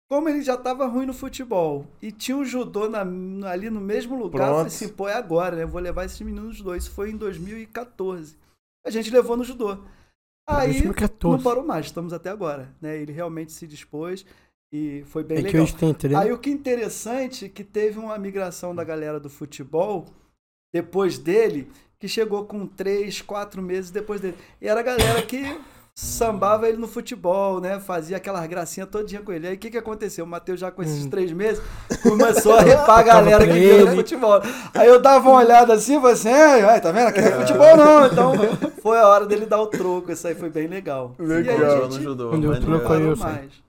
Como ele já tava ruim no futebol e tinha o judô na- ali no mesmo lugar, eu falei Pronto. assim, pô, é agora, né? Eu vou levar esse menino no judô. Isso foi em 2014. A gente levou no judô. Aí 2014. não parou mais, estamos até agora, né? Ele realmente se dispôs e foi bem É que legal. hoje tem treino. Aí o que é interessante é que teve uma migração da galera do futebol depois dele, que chegou com três, quatro meses depois dele. E era a galera que sambava ele no futebol, né? Fazia aquelas gracinhas todinha com ele. Aí o que, que aconteceu? O Matheus já com esses Hum. três meses começou a repar a galera que via no ele. futebol. Aí eu dava uma olhada assim e falei assim, "É, ai, tá vendo? Aqui não é futebol não. Então foi a hora dele dar o troco. Isso aí foi bem legal. E aí Legal. a Jogou no gente judô. Quando eu maneiro. troco aí, mais.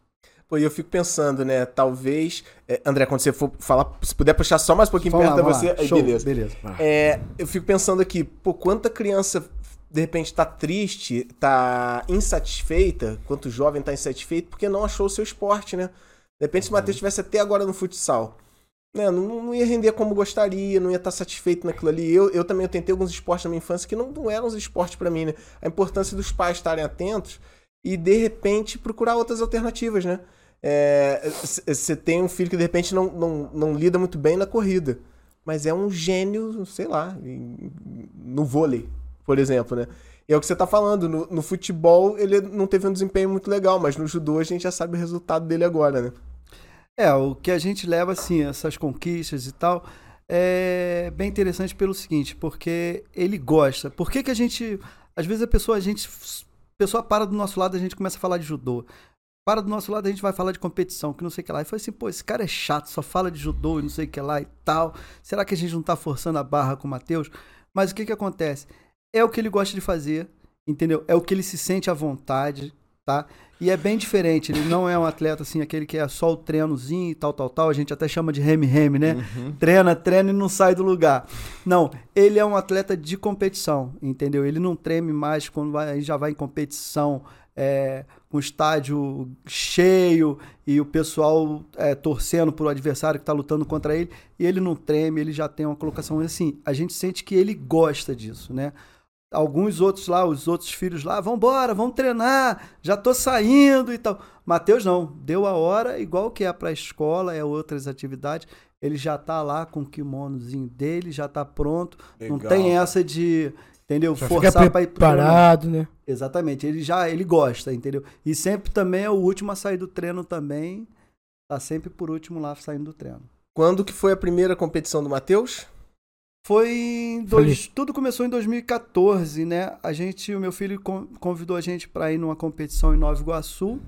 Pô, e eu fico pensando, né? Talvez. é, André, quando você for falar, se puder puxar só mais um pouquinho Vamos perto lá, vamos você, aí Show, beleza. beleza. É, eu fico pensando aqui, pô, quanta criança de repente tá triste, tá insatisfeita, quanto jovem tá insatisfeito, porque não achou o seu esporte, né? De repente, se o Matheus estivesse até agora no futsal, né, não, não ia render como gostaria, não ia estar satisfeito naquilo ali. Eu, eu também eu tentei alguns esportes na minha infância que não, não eram os esportes pra mim, né? A importância dos pais estarem atentos e, de repente, procurar outras alternativas, né? Você tem um filho que, de repente, não, não, não lida muito bem na corrida mas é um gênio, sei lá, em- no vôlei, por exemplo, né? E é o que você tá falando, no, no futebol ele não teve um desempenho muito legal, mas no judô a gente já sabe o resultado dele agora, né? É, o que a gente leva, assim, essas conquistas e tal, é bem interessante pelo seguinte, porque ele gosta. Por que, que a gente. Às vezes a pessoa, a gente. A pessoa para do nosso lado a gente começa a falar de judô. Para do nosso lado a gente vai falar de competição, que não sei o que lá. E foi assim, pô, esse cara é chato, só fala de judô e não sei o que lá e tal. Será que a gente não tá forçando a barra com o Matheus? Mas o que que acontece? É o que ele gosta de fazer, entendeu? É o que ele se sente à vontade, tá? E é bem diferente, ele não é um atleta assim, aquele que é só o treinozinho e tal, tal, tal. A gente até chama de reme-reme, né? Treina, treina e não sai do lugar. Não, ele é um atleta de competição, entendeu? Ele não treme mais quando vai, já vai em competição, é, com o estádio cheio e o pessoal é, torcendo pro adversário que está lutando contra ele, e ele não treme, ele já tem uma colocação assim. A gente sente que ele gosta disso, né? Alguns outros lá, os outros filhos lá, vambora, vamos treinar, já tô saindo e tal. Mateus não, deu a hora, igual que é pra escola, é outras atividades, ele já tá lá com o kimonozinho dele, já tá pronto, não Legal. tem essa de, entendeu, Já forçar fica pra ir preparado, né? Exatamente, ele já ele gosta, entendeu? E sempre também é o último a sair do treino também. Tá sempre por último lá saindo do treino. Quando que foi a primeira competição do Matheus? Foi em dois, tudo começou em 2014, né? A gente, o meu filho con- convidou a gente para ir numa competição em Nova Iguaçu.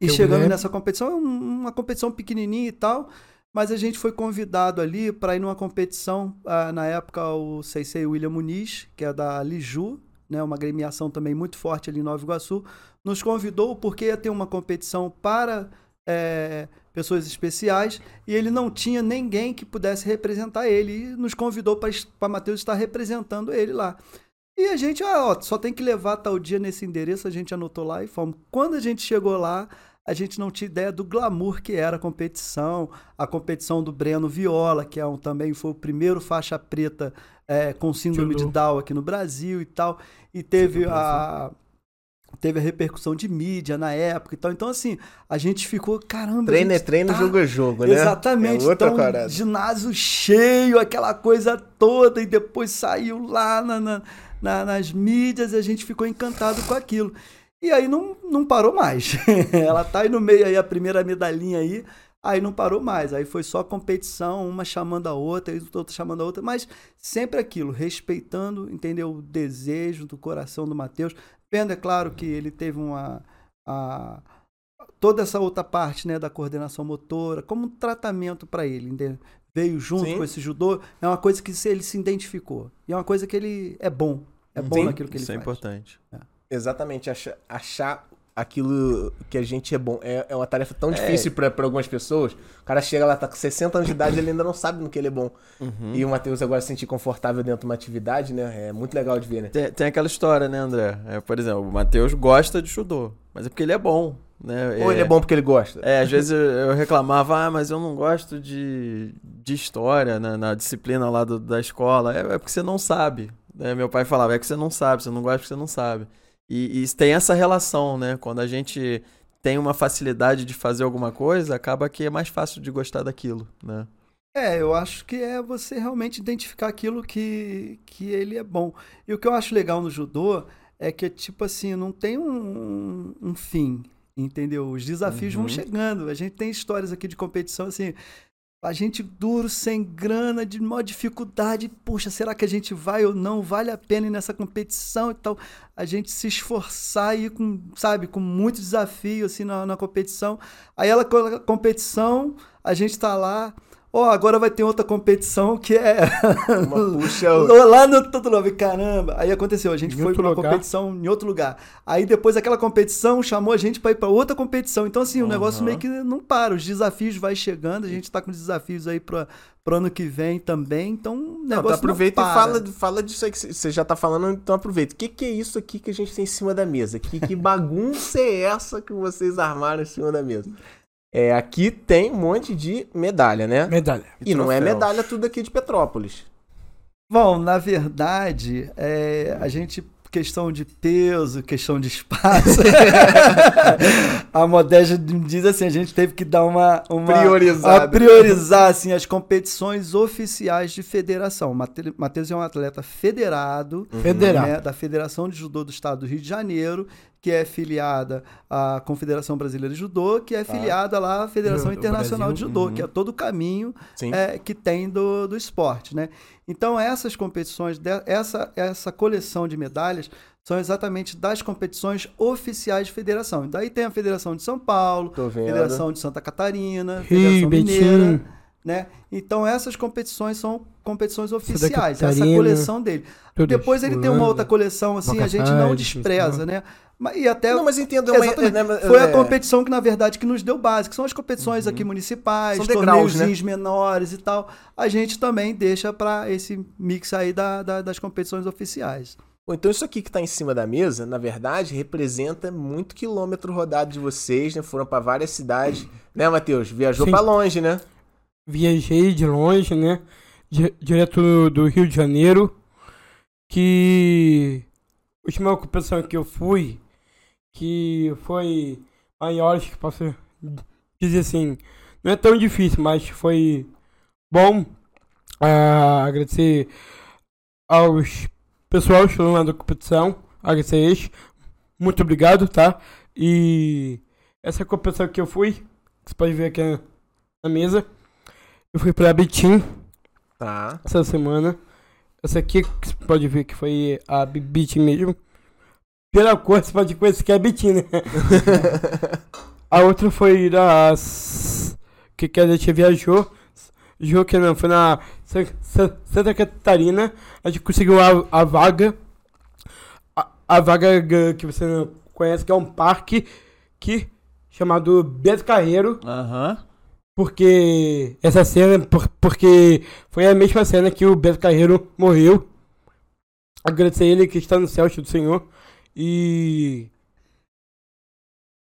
E Eu chegando lembro. nessa competição, é um- uma competição pequenininha e tal, mas a gente foi convidado ali para ir numa competição, ah, na época o Sensei William Muniz, que é da Liju, né, uma gremiação também muito forte ali em Nova Iguaçu, nos convidou porque ia ter uma competição para eh, pessoas especiais e ele não tinha ninguém que pudesse representar ele e nos convidou para Matheus estar representando ele lá. E a gente, ah, ó, só tem que levar tal dia nesse endereço, a gente anotou lá e fomos. Quando a gente chegou lá, a gente não tinha ideia do glamour que era a competição, a competição do Breno Viola, que é um, também foi o primeiro faixa preta é, com síndrome de. Down aqui no Brasil e tal. E teve a teve a repercussão de mídia na época e tal. Então assim, a gente ficou, caramba, Treino é treino, tá- jogo é jogo, né? Exatamente. É outra então, parada. ginásio cheio, aquela coisa toda, e depois saiu lá na- na- na- nas mídias e a gente ficou encantado com aquilo. E aí não, não parou mais. Ela tá aí no meio aí, a primeira medalhinha aí, aí não parou mais. Aí foi só competição, uma chamando a outra, e outra chamando a outra, mas sempre aquilo, respeitando, entendeu? O desejo do coração do Matheus. Vendo, é claro, que ele teve uma. a- toda essa outra parte né, da coordenação motora, como um tratamento para ele, entendeu? Veio junto Sim. com esse judô, é uma coisa que ele se identificou. E é uma coisa que ele é bom. É bom Sim, naquilo que ele Isso é faz. importante. Exatamente, achar, achar aquilo que a gente é bom. É, é uma tarefa tão É. difícil pra algumas pessoas. O cara chega lá, tá com 60 anos de idade, ele ainda não sabe no que ele é bom. Uhum. E o Matheus agora se sentir confortável dentro de uma atividade, né? É muito legal de ver, né? Tem, tem aquela história, né, André? É, por exemplo, o Matheus gosta de judô, mas é porque ele é bom, né? Ou ele é bom porque ele gosta. É, às vezes eu, eu reclamava, ah, mas eu não gosto de, de história na, na disciplina lá do- da escola. É, é porque você não sabe. né? Meu pai falava, é que você não sabe, você não gosta porque você não sabe. E, e tem essa relação, né? Quando a gente tem uma facilidade de fazer alguma coisa, acaba que é mais fácil de gostar daquilo, né? É, eu acho que é você realmente identificar aquilo que, que ele é bom. E o que eu acho legal no judô é que, tipo assim, não tem um, um fim, entendeu? Os desafios vão Uhum. chegando. A gente tem histórias aqui de competição, assim, a gente duro, sem grana, de maior dificuldade. Poxa, será que a gente vai ou não? Vale a pena ir nessa competição e tal? A gente se esforçar e com, sabe, com muito desafio, assim, na, na competição. Aí ela, a competição, a gente tá lá. Ó, agora vai ter outra competição que é Uma puxa o- lá no todo novo. Caramba. Aí aconteceu, a gente Em foi pra uma lugar. competição em outro lugar. Aí depois aquela competição chamou a gente pra ir pra outra competição. Então assim, o negócio meio que não para, os desafios vai chegando, a gente tá com desafios aí pra, pro ano que vem também. Então, o Não, negócio então aproveita não e para. fala, fala disso aí que você já tá falando, então aproveita. O que, que é isso aqui que a gente tem em cima da mesa? Que, que bagunça é essa que vocês armaram em cima da mesa? É, aqui tem um monte de medalha, né? Medalha. E não é medalha tudo aqui de Petrópolis. Bom, na verdade, é, a gente questão de peso, questão de espaço. a modéstia diz assim, a gente teve que dar uma, uma Priorizada. a priorizar assim as competições oficiais de federação. Matheus é um atleta federado, Federal. né, da Federação de Judô do Estado do Rio de Janeiro, que é filiada à Confederação Brasileira de Judô, que é filiada lá à Federação Judô Internacional de Judô, uhum. que é todo o caminho é, que tem do, do esporte, né? Então essas competições, essa, essa coleção de medalhas são exatamente das competições oficiais de federação. Daí tem a Federação de São Paulo. Federação de Santa Catarina, Rio, Federação Mineira, Betim. né? Então essas competições são competições oficiais, essa coleção dele. Depois ele tem uma outra coleção assim, a gente não despreza, né? Mas, e até Não, mas entendo. é Exatamente. né, mas- Foi a é, competição que, na verdade, que nos deu base, que são as competições aqui municipais, São degraus, torneios menores e tal. A gente também deixa para esse mix aí da- da- das competições oficiais. Pô, Então isso aqui que tá em cima da mesa, na verdade, representa muito quilômetro rodado de vocês, né? Foram pra várias cidades, né, Matheus? Viajou pra longe, né? Viajei de longe, né? Di- direto do Rio de Janeiro. Que. Última competição que eu fui, que foi maior, acho que posso dizer assim. Não é tão difícil, mas foi bom. Ah, agradecer aos pessoal que estão lá da competição. Agradecer eles. Muito obrigado, tá? E essa competição que eu fui, que você pode ver aqui na- mesa. Eu fui pra Betim Tá. essa semana. Essa aqui que você pode ver que foi a Betim mesmo. Pela cor você pode conhecer que é Betim, né? A outra foi da. s- Que, que a gente viajou. Viajou que não, foi na Sa- Sa- Santa Catarina. A gente conseguiu a, a vaga. A, a vaga que você não conhece, que é um parque que, chamado Beto Carreiro. Aham. Porque essa cena, por- porque foi a mesma cena que o Beto Carreiro morreu. Agradecer ele que está no céu do Senhor. E.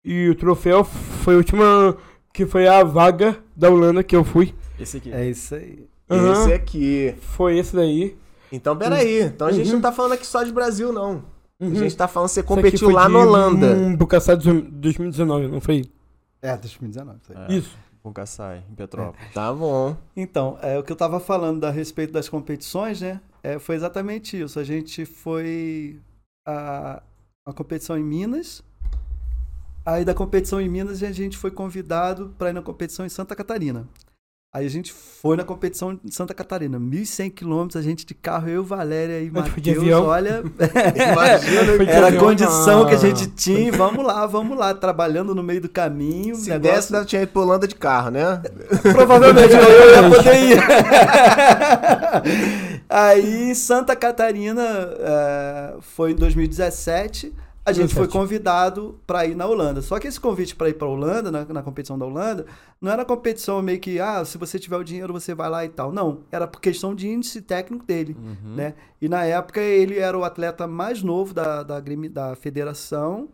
E o troféu foi a última. Que foi a vaga da Holanda que eu fui. Esse aqui. É isso aí. Aham. Esse aqui. Foi esse daí. Então, peraí. Então a gente Uhum. não tá falando aqui só de Brasil, não. A Uhum. gente tá falando que você competiu foi lá de na Holanda. Um Bucassá de 2019, não foi? É, 2019. isso aí. É. Isso. Kassai, em Petrópolis. Tá bom. Então, é, o que eu estava falando a respeito das competições, né? É, foi exatamente isso. A gente foi a, a competição em Minas. Aí da competição em Minas a gente foi convidado para ir na competição em Santa Catarina. Aí a gente foi na competição em Santa Catarina, 1.100 quilômetros, a gente de carro, eu, Valéria e Matheus, avião? olha, Imagina era a condição ah. que a gente tinha, vamos lá, vamos lá, trabalhando no meio do caminho, Se negócio- desse, ainda tinha ido pra Holanda de carro, né? Provavelmente eu ia poder ir. Aí, Santa Catarina, eh, foi em 2017, a gente foi 17. convidado para ir na Holanda. Só que esse convite para ir para Holanda, na, na competição da Holanda, não era competição meio que, ah, se você tiver o dinheiro, você vai lá e tal. Não, era por questão de índice técnico dele, Uhum. né? E na época ele era o atleta mais novo da, da, da federação,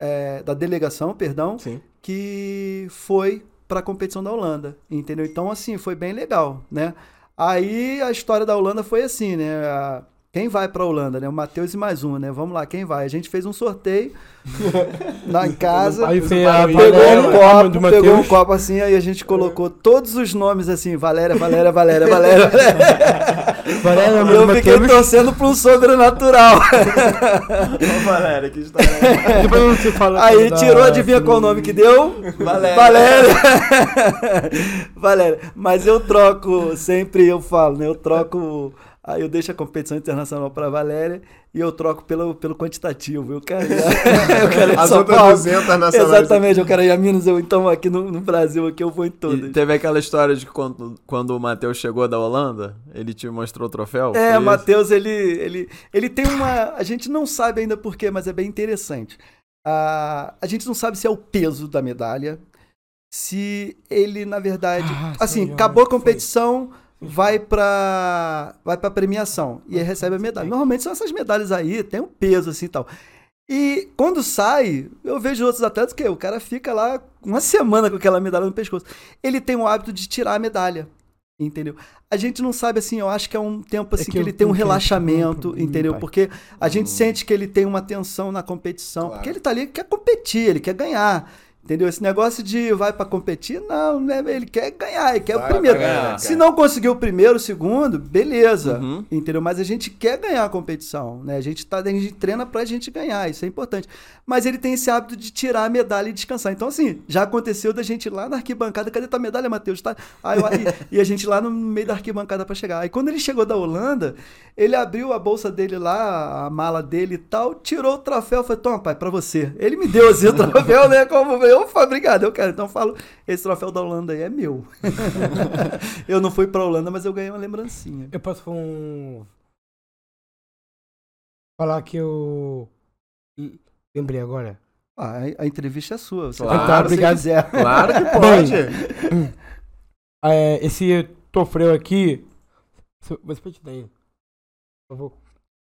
eh, da delegação, perdão, Sim. que foi para a competição da Holanda, entendeu? Então, assim, foi bem legal, né? Aí a história da Holanda foi assim, né? A- Quem vai para a Holanda, né? O Matheus e mais um, né? Vamos lá, quem vai? A gente fez um sorteio lá em casa. Aí Fez foi um a. Pegou Valéria, um copo, do pegou um copo assim, aí a gente colocou todos os nomes assim, Valéria, Valéria, Valéria, Valéria. Valéria, E eu fiquei Matheus. torcendo para um sobrenatural. Ô, Valéria, que história. Fala Aí da- tirou, adivinha qual o nome que deu? Valéria. Valéria. Valéria. Mas eu troco, sempre eu falo, né? Eu troco. Aí eu deixo a competição internacional para Valéria e eu troco pelo, pelo quantitativo. Eu quero, eu quero ir As São outras Paulo. 200 nacionais. Exatamente, eu quero ir a Minas, eu, então aqui no, no Brasil aqui eu vou em E todas. teve aquela história de que quando, quando o Matheus chegou da Holanda, ele te mostrou o troféu? É, o Matheus, ele, ele, ele tem uma. A gente não sabe ainda porquê, mas é bem interessante. Ah, a gente não sabe se é o peso da medalha, se ele, na verdade. Ah, assim, sim, acabou a foi. Vai pra, vai pra premiação e aí recebe a medalha. Normalmente são essas medalhas aí, tem um peso assim e tal. E quando sai, eu vejo outros atletas que o cara fica lá uma semana com aquela medalha no pescoço. Ele tem o hábito de tirar a medalha. Entendeu? A gente não sabe assim, eu acho que é um tempo assim É que que, ele eu tem um que- relaxamento, Hum, entendeu? Porque a gente sente que ele tem uma tensão na competição, Claro. porque ele tá ali, ele quer competir, ele quer ganhar. Entendeu? Esse negócio de vai pra competir, não, né? ele quer ganhar, ele quer Vai o primeiro. ganhar, Se cara. não conseguir o primeiro, o segundo, beleza. Uhum. Entendeu? Mas a gente quer ganhar a competição, né? A gente, tá, a gente treina pra gente ganhar, isso é importante. Mas ele tem esse hábito de tirar a medalha e descansar. Então, assim, já aconteceu da gente ir lá na arquibancada, cadê tua medalha, Matheus? Tá? Aí, aí- e a gente lá no meio da arquibancada pra chegar. Aí quando ele chegou da Holanda, ele abriu a bolsa dele lá, a mala dele e tal, tirou o troféu, falei, toma, pai, pra você. Ele me deu assim o troféu, né? Como eu, "Opa, obrigado, eu quero. Então eu falo, esse troféu da Holanda aí é meu. eu não fui pra Holanda, mas eu ganhei uma lembrancinha. Eu posso um... falar que eu lembrei agora. Ah, a, a entrevista é sua. Você Claro, que obrigado. você quiser. Claro que pode. É, esse troféu aqui. Você pode dar aí. Por favor.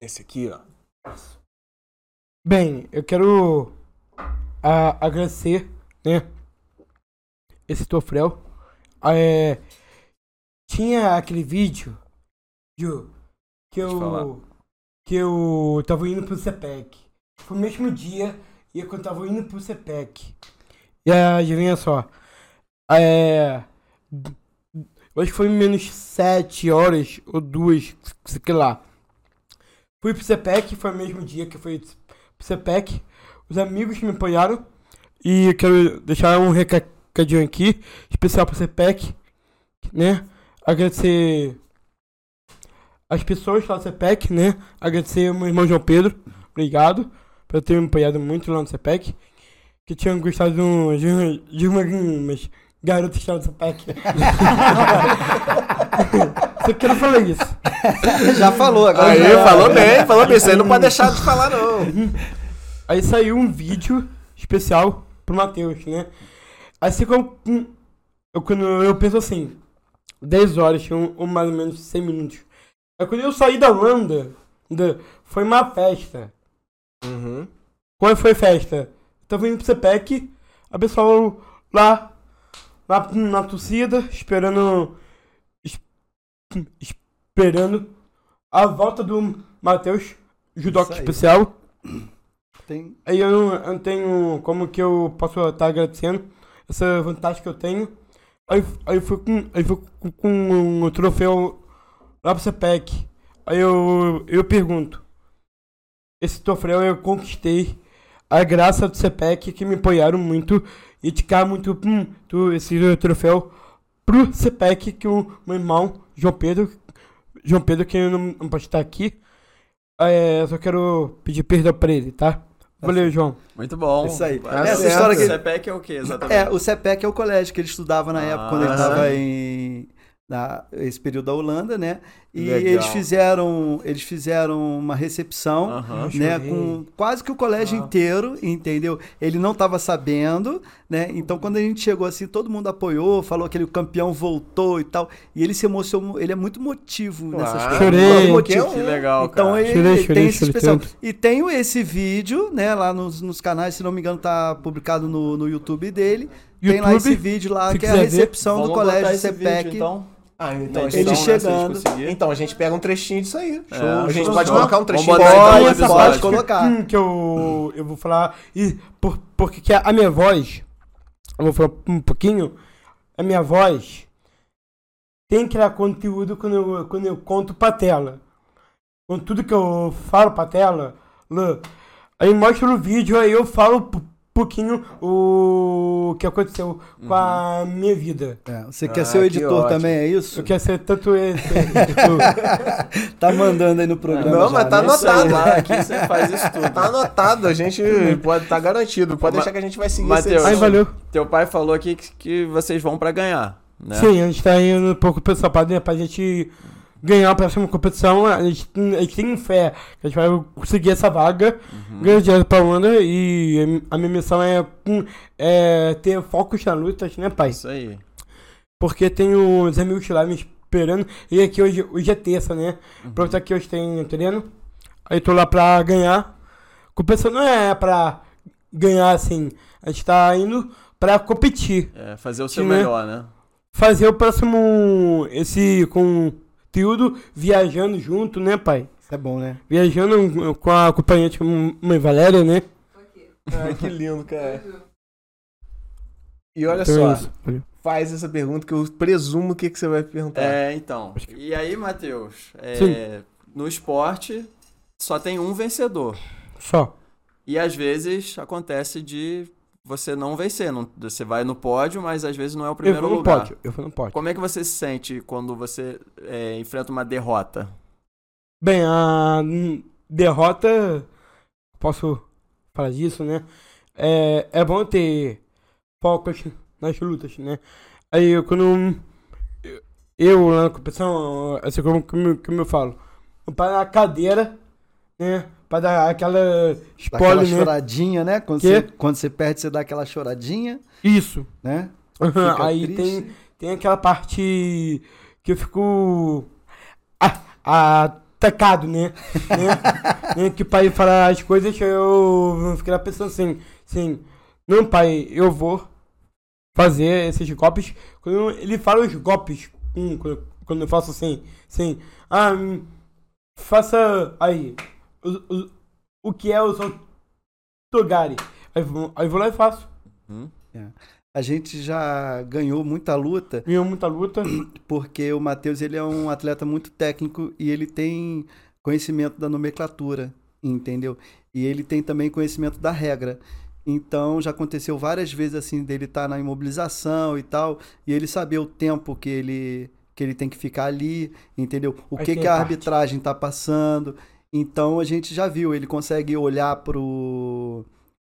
Esse aqui, ó. Bem, eu quero ah, agradecer, né? Esse troféu. É, tinha aquele vídeo Ju, que falar. eu que eu tava indo pro CPEC. Foi o mesmo dia e eu tava indo pro CPEC. E adivinha só. É, eu acho que foi menos 7 horas ou duas, sei lá. Fui pro CPEC, foi o mesmo dia que eu fui pro CPEC. Os amigos me apoiaram. E eu quero deixar um recadinho aqui, especial pro CPEC, né? Agradecer as pessoas lá do CPEC, né? Agradecer ao meu irmão João Pedro, obrigado por ter me apoiado muito lá no CPEC. que tinha gostado de, um, de, de uma, umas garotas chamadas Sepek. Só quero falar isso. Já falou, agora. Aí, já- falou bem, falou bem. Isso aí não pode deixar de falar, não. Aí saiu um vídeo especial pro Matheus, né? Assim como. hum, Eu, quando eu penso assim, 10 horas, ou mais ou menos 100 minutos. Aí quando eu saí da Holanda, da- foi uma festa. Uhum. Quando foi festa? Tava indo pro CPEC, a pessoal lá, lá na torcida, esperando. es- Esperando a volta do Matheus, judoca especial. Tem- Aí eu não, tenho como que eu posso estar agradecendo essa vantagem que eu tenho. Aí, aí fui com, aí fui com, com troféu lá pro CPEC. Aí eu, eu pergunto. Esse troféu eu conquistei a graça do CPEC que me apoiaram muito e dedicar muito hum, esse troféu pro CPEC que o meu irmão João Pedro, João Pedro que não, não pode estar aqui, é, só quero pedir perdão pra ele, tá? Valeu, João. Muito bom. Isso aí. Tá Essa certo. história O que- CEPEC é o quê, exatamente? É, o CEPEC é o colégio que ele estudava na época, quando ele Ah. estava em. Na, esse período da Holanda, né? E Legal. eles fizeram, eles fizeram uma recepção, Aham. né? Com quase que o colégio Ah. inteiro, entendeu? Ele não estava sabendo, né? Então quando a gente chegou assim, todo mundo apoiou, falou que ele, o campeão voltou e tal. E ele se emocionou, ele é muito motivo nessas Claro. coisas. Chorei. Muito motivo. Que legal, Então cara. ele, Chorei, ele chorei, tem esse chorei especial. tanto. E tenho esse vídeo, né, lá nos, nos canais, se não me engano, tá publicado no, no YouTube dele. tem lá YouTube, esse vídeo lá, se que é a ver. recepção Vamos do colégio esse CPEC. vídeo, então. Ah, então, Ele edição, né, chegando. conseguir. então a gente pega um trechinho disso aí. É, a gente show, pode show. colocar um Vamos trechinho. então Pode, pode episódio. colocar. Hum, que eu, eu vou falar. E por, porque que a minha voz. Eu vou falar um pouquinho. A minha voz tem que criar conteúdo quando eu, quando eu conto pra tela. Com tudo que eu falo pra tela, lá, aí mostra no vídeo, aí eu falo pouquinho o que aconteceu com a minha vida. É, você Ah, quer ser o editor também, é isso? Eu quero ser tanto esse. tipo, Tá mandando aí no programa. Não, já, mas tá né? Anotado. lá, aqui você faz isso tudo. Tá anotado, a gente pode tá garantido. Pode Ma- deixar que a gente vai seguir Mateus, edição. valeu. Teu pai falou aqui que, que vocês vão pra ganhar, né? Sim, a gente tá indo um pouco pra essa parte, né, pra gente ganhar a próxima competição. A gente, a gente tem fé que a gente vai conseguir essa vaga, Uhum. ganhar dinheiro pra Wanda e a minha missão é, é ter focos na luta, né, pai? Isso aí. Porque tem os amigos lá me esperando e aqui hoje, hoje é terça, né? Uhum. Pronto, aqui hoje tem treino. Aí tô lá pra ganhar. Competição não é pra ganhar assim, a gente tá indo pra competir. É, fazer o seu né? melhor, né? fazer o próximo. Esse conteúdo viajando junto, né, pai? Isso é bom, né? Viajando com a acompanhante, com a mãe Valéria, né? Ai, que lindo, cara. E olha Então é só, faz essa pergunta que eu presumo o que, que você vai perguntar. É, então. E aí, Matheus? é, Sim. no esporte, só tem um vencedor. Só. E às vezes acontece de você não vencer. Não, você vai no pódio, mas às vezes não é o Eu primeiro vou no lugar. pódio. Eu vou no pódio. Como é que você se sente quando você é, enfrenta uma derrota? Bem, a derrota. Posso falar disso, né? É, é bom ter focos nas lutas, né? Aí eu, quando. eu- Eu lá na competição, assim como, como, como eu falo, eu paro na cadeira, né? Pra dar aquela Dá aquela spoiler, né? choradinha, né? Quando você, quando você perde, você dá aquela choradinha, Isso. né? Aí triste. tem, tem aquela parte que eu fico atacado, né? né? né? Que o pai fala as coisas, eu fico lá pensando assim, assim, não pai, eu vou fazer esses golpes. Quando ele fala os golpes, hum, quando, quando eu faço assim, assim, ah, hum, faça aí, o, o, o que é o Togari. Aí, eu vou- aí vou lá e faço. Hum? A gente já ganhou muita luta Ganhou muita luta. porque o Matheus ele é um atleta muito técnico e ele tem conhecimento da nomenclatura, entendeu? E ele tem também conhecimento da regra. Então já aconteceu várias vezes assim dele estar na imobilização e tal, e ele saber o tempo que ele que ele tem que ficar ali, entendeu? O Aí que, que a parte. arbitragem está passando. Então a gente já viu, ele consegue olhar pro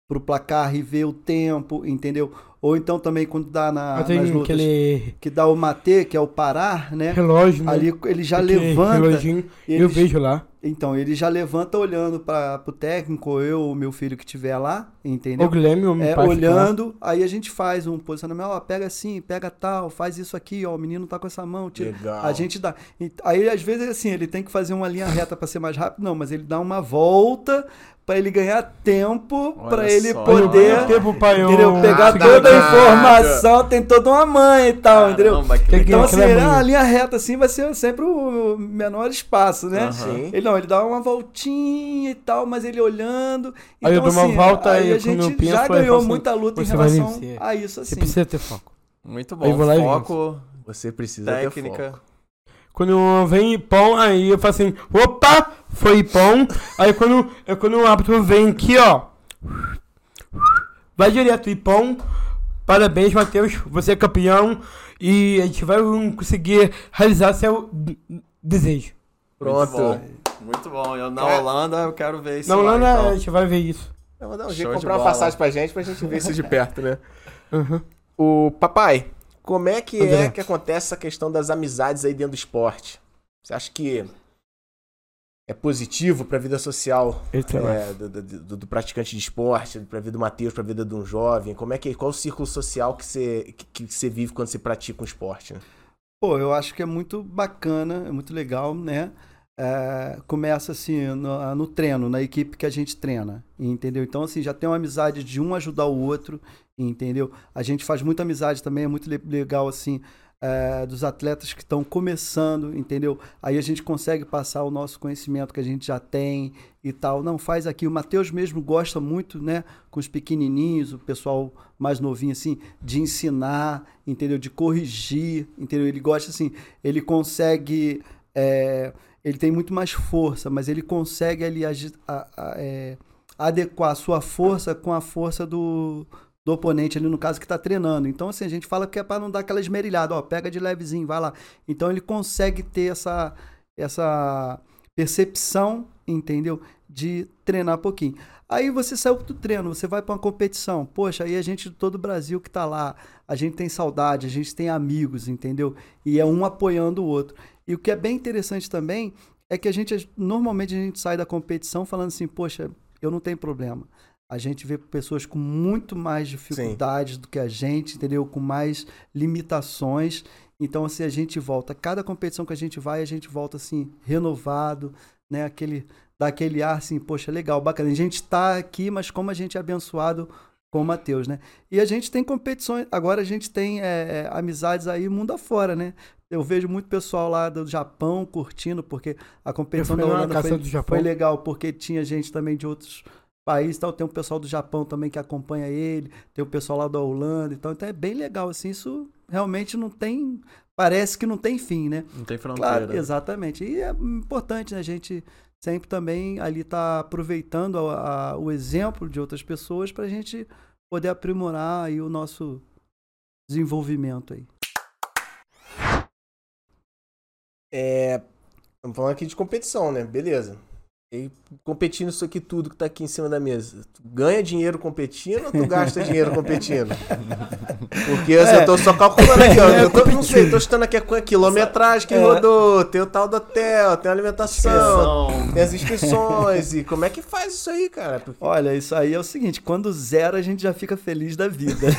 pro placar e ver o tempo, entendeu? Ou então também quando dá na, nas lutas, aquele que dá o mate, que é o parar, né? relógio, né? Ali ele já Aquele levanta. reloginho, ele eu vejo lá. Então, ele já levanta olhando para o técnico, ou eu, ou meu filho que estiver lá, entendeu? O Guilherme, o meu É, lá. olhando, aí a gente faz um posicionamento, ó, pega assim, pega tal, faz isso aqui, ó, o menino tá com essa mão, tira. Legal. A gente dá. E- Aí, às vezes, assim, ele tem que fazer uma linha reta para ser mais rápido, não, mas ele dá uma volta para ele ganhar tempo, para ele só. poder. Tempo pra eu Entendeu? Pegar conseguir toda a ganhar. informação, tem toda uma mãe e tal, entendeu? Caramba, que Então, assim, é ah, a linha reta assim vai ser sempre o menor espaço, né? Sim. Ele não, ele dá uma voltinha e tal, mas ele olhando. Aí eu Então, dou uma assim, volta aí e a gente já ganhou assim, muita luta em você relação vencer. a isso, Você assim. precisa ter foco. Muito bom. Foco, Você precisa ter técnica. foco. Quando vem pão, aí eu faço assim, opa, foi pão. Aí quando, é quando o árbitro vem aqui, ó, vai direto e pão. Parabéns, Matheus, você é campeão e a gente vai conseguir realizar seu desejo. Pronto. Muito bom. Muito bom. Eu, na É. Holanda eu quero ver isso. Não, lá, não, não, então. a gente vai ver isso. Eu vou dar um jeito comprar uma passagem pra gente, pra gente ver isso de perto, né? Uhum. O papai, como é que André. é que acontece essa questão das amizades aí dentro do esporte? Você acha que é positivo pra vida social é, do, do- do- praticante de esporte, pra vida do Matheus, pra vida de um jovem? Como é que qual o círculo social que você que, que você vive quando você pratica um esporte? né? Pô, eu acho que é muito bacana, é muito legal, né? É, começa assim no, no treino, na equipe que a gente treina, entendeu? Então, assim, já tem uma amizade de um ajudar o outro, entendeu? A gente faz muita amizade também, é muito le- legal, assim, é, dos atletas que estão começando, entendeu? Aí a gente consegue passar o nosso conhecimento que a gente já tem e tal. Não, faz aqui. O Matheus mesmo gosta muito, né, com os pequenininhos, o pessoal mais novinho, assim, de ensinar, entendeu? De corrigir, entendeu? Ele gosta, assim, ele consegue. é, ele tem muito mais força, mas ele consegue ali a- a- é, adequar a sua força com a força do, do oponente ali, no caso, que está treinando. Então, assim, a gente fala que é para não dar aquela esmerilhada, ó, pega de levezinho, vai lá. Então, ele consegue ter essa, essa percepção, entendeu? De treinar pouquinho. Aí você saiu do treino, você vai para uma competição. Poxa, aí a gente de todo o Brasil que tá lá, a gente tem saudade, a gente tem amigos, entendeu? E é um apoiando o outro. E o que é bem interessante também é que a gente normalmente a gente sai da competição falando assim, poxa, eu não tenho problema. A gente vê pessoas com muito mais dificuldades do que a gente, entendeu? Com mais limitações. Então, assim, a gente volta. Cada competição que a gente vai, a gente volta assim, renovado, né? Aquele, dá aquele ar assim, poxa, legal, bacana. A gente tá aqui, mas como a gente é abençoado com o Matheus, né? E a gente tem competições, agora a gente tem é, é, amizades aí mundo afora, né? Eu vejo muito pessoal lá do Japão curtindo, porque a competição da Holanda foi, do Japão. foi legal, porque tinha gente também de outros países, tal. tem um pessoal do Japão também que acompanha ele, tem o pessoal lá da Holanda, então, então é bem legal, assim, isso realmente não tem, parece que não tem fim, né? Não tem fronteira. Claro, exatamente. E é importante né, a gente sempre também ali estar aproveitando a- a- o exemplo de outras pessoas para a gente poder aprimorar aí o nosso desenvolvimento aí. É, estamos falando aqui de competição, né? Beleza. E competindo isso aqui tudo que tá aqui em cima da mesa. Tu ganha dinheiro competindo ou tu gasta dinheiro competindo? Porque assim, eu tô só calculando aqui, ó. Eu tô, não sei, tô chutando aqui a quilometragem que É. rodou, tem o tal do hotel, tem a alimentação, Inscrição. tem as inscrições. E como é que faz isso aí, cara? Porque Olha, isso aí é o seguinte, quando zero a gente já fica feliz da vida.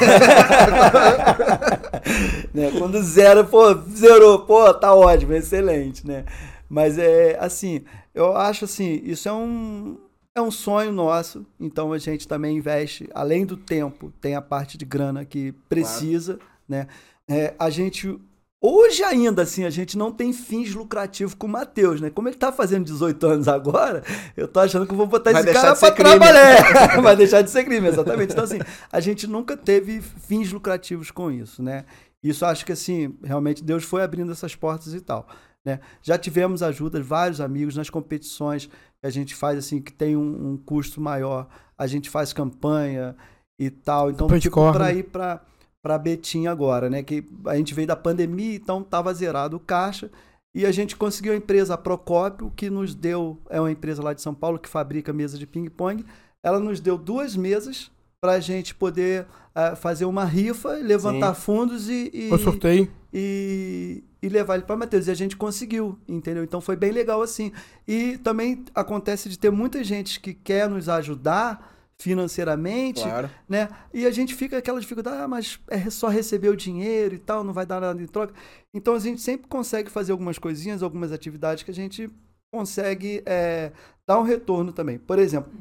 né? Quando zero, pô, zerou, pô, tá ótimo, excelente, né? Mas é assim, eu acho assim, isso é um é um sonho nosso, então a gente também investe, além do tempo, tem a parte de grana que precisa, né? É, a gente Hoje ainda, assim, a gente não tem fins lucrativos com o Matheus, né? Como ele tá fazendo 18 anos agora, eu tô achando que eu vou botar Vai esse cara pra crime. trabalhar. Vai deixar de ser crime, exatamente. Então, assim, a gente nunca teve fins lucrativos com isso, né? Isso acho que, assim, realmente Deus foi abrindo essas portas e tal, né? Já tivemos ajuda de vários amigos nas competições que a gente faz, assim, que tem um, um custo maior. A gente faz campanha e tal. Então, de tipo, ir pra, pra Betim agora, né? Que a gente veio da pandemia, então tava zerado o caixa. E a gente conseguiu a empresa a Procópio, que nos deu, é uma empresa lá de São Paulo que fabrica mesa de ping-pong. ela nos deu duas mesas para a gente poder ah, fazer uma rifa, levantar fundos e, e, Eu sorteio. e, e levar ele para Mateus. E a gente conseguiu, entendeu? Então foi bem legal assim. E também acontece de ter muita gente que quer nos ajudar financeiramente, Claro. né? E a gente fica aquela dificuldade, ah, mas é só receber o dinheiro e tal, não vai dar nada em troca. Então a gente sempre consegue fazer algumas coisinhas, algumas atividades que a gente consegue é, dar um retorno também. Por exemplo,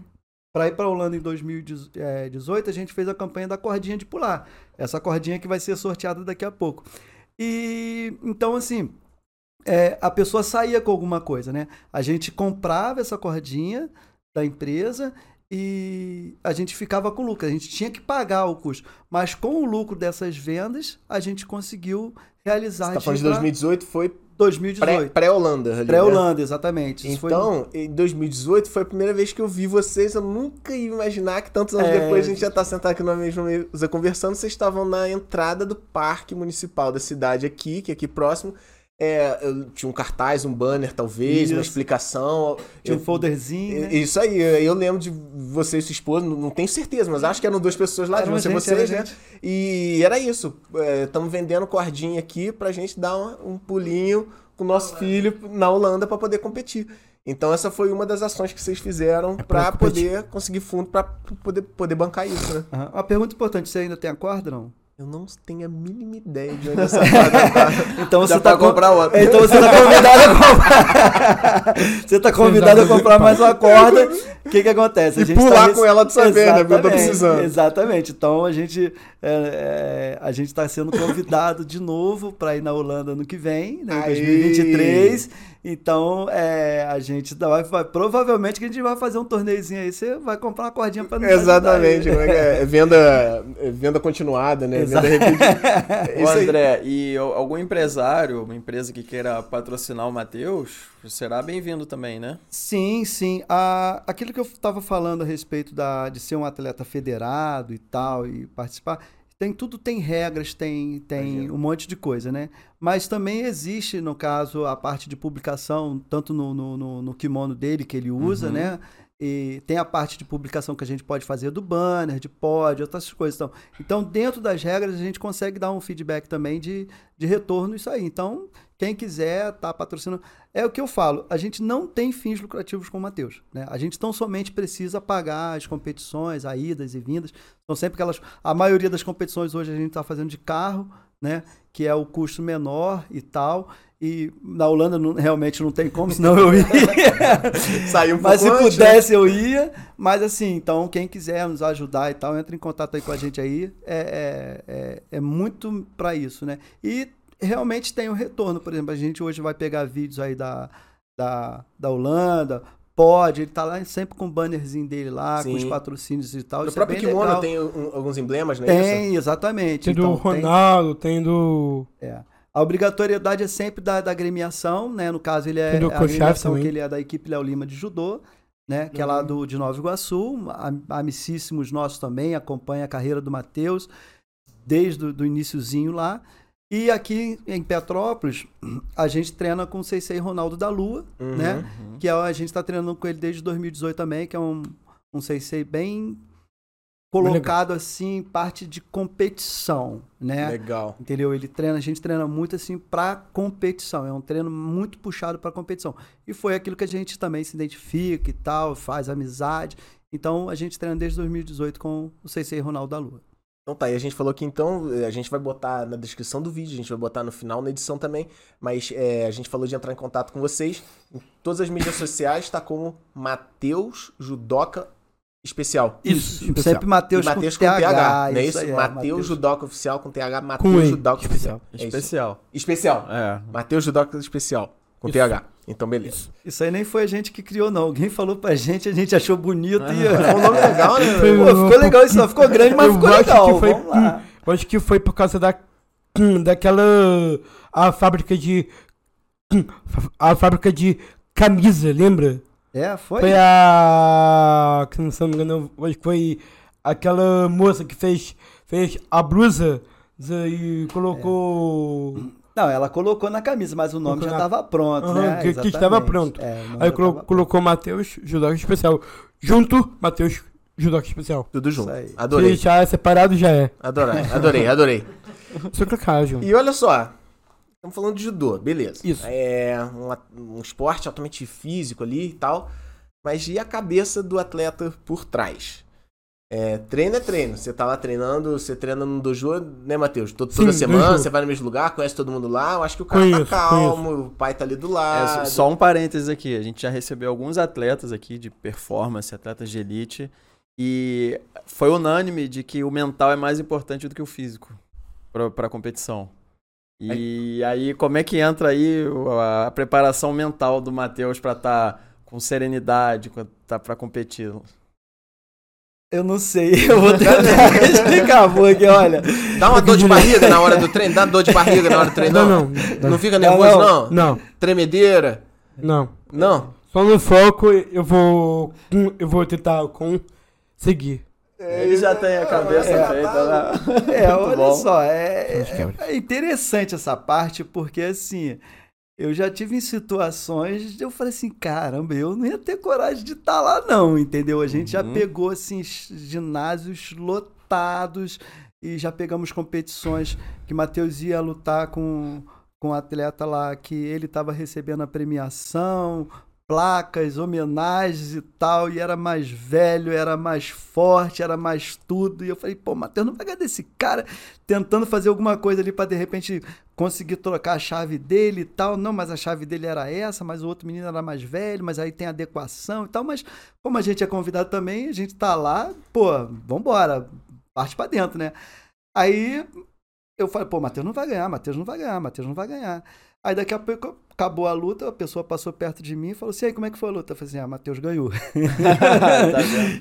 para ir para a Holanda em 2018, a gente fez a campanha da cordinha de pular. Essa cordinha que vai ser sorteada daqui a pouco. E então, assim, é, a pessoa saía com alguma coisa, né? A gente comprava essa cordinha da empresa e a gente ficava com lucro. A gente tinha que pagar o custo. Mas com o lucro dessas vendas, a gente conseguiu realizar. Você tá de falando de ir pra 2018, foi 2018. pré-Holanda. né? Pré-Holanda, exatamente. Isso foi- Então, em 2018 foi a primeira vez que eu vi vocês. Eu nunca ia imaginar que tantos anos É. depois a gente já tá sentado aqui na mesma mesa conversando. Vocês estavam na entrada do parque municipal da cidade aqui, que é aqui próximo. É, tinha um cartaz, um banner, talvez, uma Isso. explicação. Tinha um folderzinho, né? Isso aí, eu lembro de você e sua esposa, não tenho certeza, mas acho que eram duas pessoas lá, de Era você e gente, vocês, né? gente. E era isso. Estamos vendendo cordinha aqui pra gente dar um, um pulinho com o nosso filho na Holanda pra poder competir. Então essa foi uma das ações que vocês fizeram pra competir. poder conseguir fundo pra poder, poder bancar isso, né? Aham. Uma pergunta importante: você ainda tem a corda, não? Eu não tenho a mínima ideia de onde essa corda tá. Então você pra tá com- comprar outra. Então você tá convidado a comprar. você tá convidado a comprar mais uma corda. O que que acontece? E pular com ela dessa vez, né? Porque eu tô Exatamente, precisando. Exatamente. Então a gente é, é, a gente tá sendo convidado de novo para ir na Holanda no que vem, né, em Aí. 2023. Então é, a gente vai, vai- provavelmente que a gente vai fazer um torneiozinho aí. Você vai comprar uma cordinha para Exatamente, como é que é? É venda, é venda continuada, né? Venda Exato. Ô. André, e algum empresário, uma empresa que queira patrocinar o Matheus, será bem-vindo também, né? Sim, sim. A, aquilo que eu estava falando a respeito da, de ser um atleta federado e tal, e participar, tem tudo tem regras, tem, tem Imagino. um monte de coisa, né? Mas também existe, no caso, a parte de publicação, tanto no, no, no, no kimono dele que ele usa, Uhum. né? E tem a parte de publicação que a gente pode fazer do banner, de pod, outras coisas. Então, então, dentro das regras, a gente consegue dar um feedback também de, de retorno isso aí. Então, quem quiser tá patrocinando. É o que eu falo, a gente não tem fins lucrativos com o Matheus. Né? A gente tão somente precisa pagar as competições, as idas e vindas. São sempre aquelas. A maioria das competições hoje a gente está fazendo de carro, né? Que é o custo menor e tal. E na Holanda não- realmente não tem como, senão eu ia. Saiu um Mas se né? pudesse, eu ia. Mas assim, então, quem quiser nos ajudar e tal, entra em contato aí com a gente aí. É, é, é, é muito para isso, né? E realmente tem um retorno. Por exemplo, a gente hoje vai pegar vídeos aí da, da, da Holanda. Pode, ele tá lá sempre com o bannerzinho dele lá, com os Sim. patrocínios e tal. No isso próprio é bem kimono legal. tem um- alguns emblemas, né? Isso? Tem, exatamente. Tem do Então, tem- Ronaldo, tem do. é. A obrigatoriedade é sempre da, da agremiação, né? No caso, ele é Tem do a também. que ele é da equipe Léo Lima de Judô, né? Que é lá do, de Nova Iguaçu. Am- Amicíssimos nossos também, acompanha a carreira do Matheus desde o do iniciozinho lá. E aqui em Petrópolis, a gente treina com o Seisei Ronaldo da Lua, Uhum. né? Que é, a gente está treinando com ele desde 2018 também, que é um, um Seisei bem colocado assim, parte de competição, né? Legal. Entendeu? Ele treina, a gente treina muito assim pra competição. É um treino muito puxado pra competição. E foi aquilo que a gente também se identifica e tal, faz amizade. Então a gente treina desde 2018 com o CC Ronaldo da Lua. Então tá, e a gente falou que então eh, a gente vai botar na descrição do vídeo, a gente vai botar no final na edição também, mas eh, a gente falou de entrar em contato com vocês. Em todas as mídias sociais tá como Matheus Judoca Especial. Isso, Sempre especial. E com Matheus com TH. TH, não é isso? é, Matheus Judoca Oficial com TH, Com E, Judoca Oficial. É. Especial. Especial. É. Matheus Judoca Especial com Isso. TH. Então beleza. Isso aí nem foi a gente que criou, não. Alguém falou pra gente, a gente achou bonito e. Foi um nome legal, né? Pô, ficou legal isso, não. Ficou grande, mas Eu ficou acho legal. que foi- Vamos lá. Eu acho que foi por causa da. daquela. a fábrica de. a fábrica de camisa, lembra? É, foi? Foi a. que não se não me engano, acho que foi aquela moça que fez, fez a blusa e colocou. Não, ela colocou na camisa, mas o nome Colocou já na- estava pronto, Aham, né? que- estava pronto. É, Aí colo- tava colocou Matheus Judoca Especial. Junto, Matheus judoca especial. Tudo junto. Isso aí. Se Adorei. deixar separado já é. Adorei, adorei, adorei. Só colocar, João. E olha só, estamos falando de judô, beleza. Isso. É um, um esporte altamente físico ali e tal, mas e a cabeça do atleta por trás? É, treino é treino. Você tá lá treinando, você treina no dojo, né, Matheus? Todo- Toda Sim, semana, você vai no mesmo lugar, conhece todo mundo lá. Eu acho que o cara Conheço, tá calmo, o pai tá ali do É, lado. só- só um parênteses aqui. A gente já recebeu alguns atletas aqui de performance, atletas de elite, e foi unânime de que o mental é mais importante do que o físico pra, pra competição. E aí, como é que entra aí a, preparação mental do Matheus pra estar com serenidade, quando tá pra competir? Eu não sei, eu vou tentar explicar, porque olha. Dá uma dor de barriga na hora do treino? Dá dor de barriga na hora do treino? Não, Não, não. Não fica nervoso, não. não? Não, Tremedeira? não. Não? Só no foco eu vou. Eu vou tentar conseguir. Ele já tem a cabeça É, feita lá. É, Muito olha bom. só, é, é. é interessante essa parte, porque assim, eu já tive em situações, eu falei assim, caramba, eu não ia ter coragem de estar lá não, entendeu? A gente já Uhum. pegou assim ginásios lotados e já pegamos competições que Matheus ia lutar com com um atleta lá que ele estava recebendo a premiação, placas, homenagens e tal, e era mais velho, era mais forte, era mais tudo. E eu falei, pô, Matheus, não vai ganhar desse cara tentando fazer alguma coisa ali para de repente conseguir trocar a chave dele e tal. Não, mas a chave dele era essa, mas o outro menino era mais velho, mas aí tem adequação e tal. Mas como a gente é convidado também, a gente tá lá, pô, vambora, parte para dentro, né? Aí eu falei, pô, Matheus não vai ganhar, Matheus não vai ganhar, Matheus não vai ganhar. Aí daqui a pouco acabou a luta, a pessoa passou perto de mim e falou assim, aí como é que foi a luta? Eu falei assim, ah, Matheus ganhou. Tá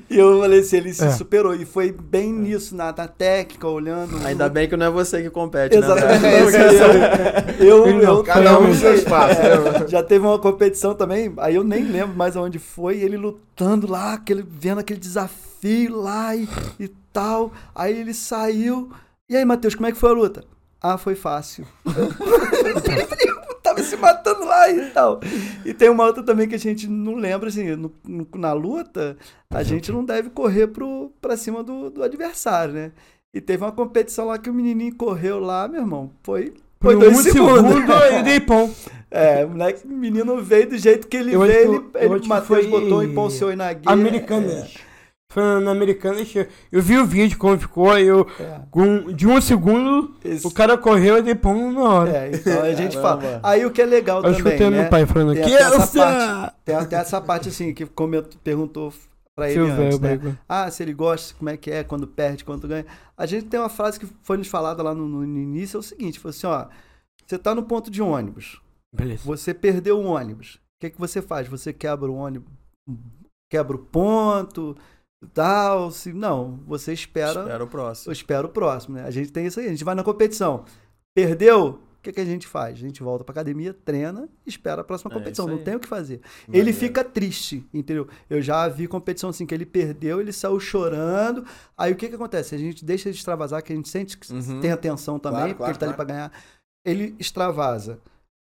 e eu falei assim, ele se É. superou. E foi bem nisso, na, na técnica, olhando. Ainda bem que não é você que compete, né? Exatamente. Esse aí eu, eu, eu- Cada um no seu espaço. né? já teve uma competição também, aí eu nem lembro mais aonde foi, ele lutando lá, aquele, vendo aquele desafio lá e, e tal. Aí ele saiu. E aí, Matheus, como é que foi a luta? Ah, foi fácil. Tava se matando lá e tal. E tem uma outra também que a gente não lembra, assim, no- no- na luta, a gente não deve correr pro, pra cima do, do adversário, né? E teve uma competição lá que o menininho correu lá, meu irmão, foi, foi dois um segundos. segundo eu dei pão. É, o moleque, o menino veio do jeito que ele Eu veio, ele, ele Matheus foi botou e Ponce aí na guia. Americanas. Foi na Americanas. Eu vi o vídeo como ficou, eu. É, Com, de um segundo, Esse- o cara correu e pão na hora. é, então a gente fala. Aí o que é legal eu também, escutei né? meu pai falando Tem aqui. até essa parte, tem até essa parte assim, que comentou, perguntou pra ele Seu antes, velho, né? Ah, se ele gosta, como é que é, quando perde, quando ganha. A gente tem uma frase que foi nos falada lá no, no início, é o seguinte, foi assim, ó, você tá no ponto de ônibus, Beleza. você perdeu o ônibus, o que, que você faz? Você quebra o ônibus, quebra o ponto, tal, se, não, você espera, Espera o próximo. eu espero o próximo, né? A gente tem isso aí, a gente vai na competição, perdeu, o que, que a gente faz? A gente volta pra academia, treina e espera a próxima É competição, isso não tem o que fazer. Maneiro. Ele fica triste, entendeu? Eu já vi competição assim que ele perdeu, ele saiu chorando. Aí o que que acontece? A gente deixa de extravasar, que a gente sente que Uhum. tem atenção também, Claro, porque claro, ele tá ali claro. pra ganhar. Ele extravasa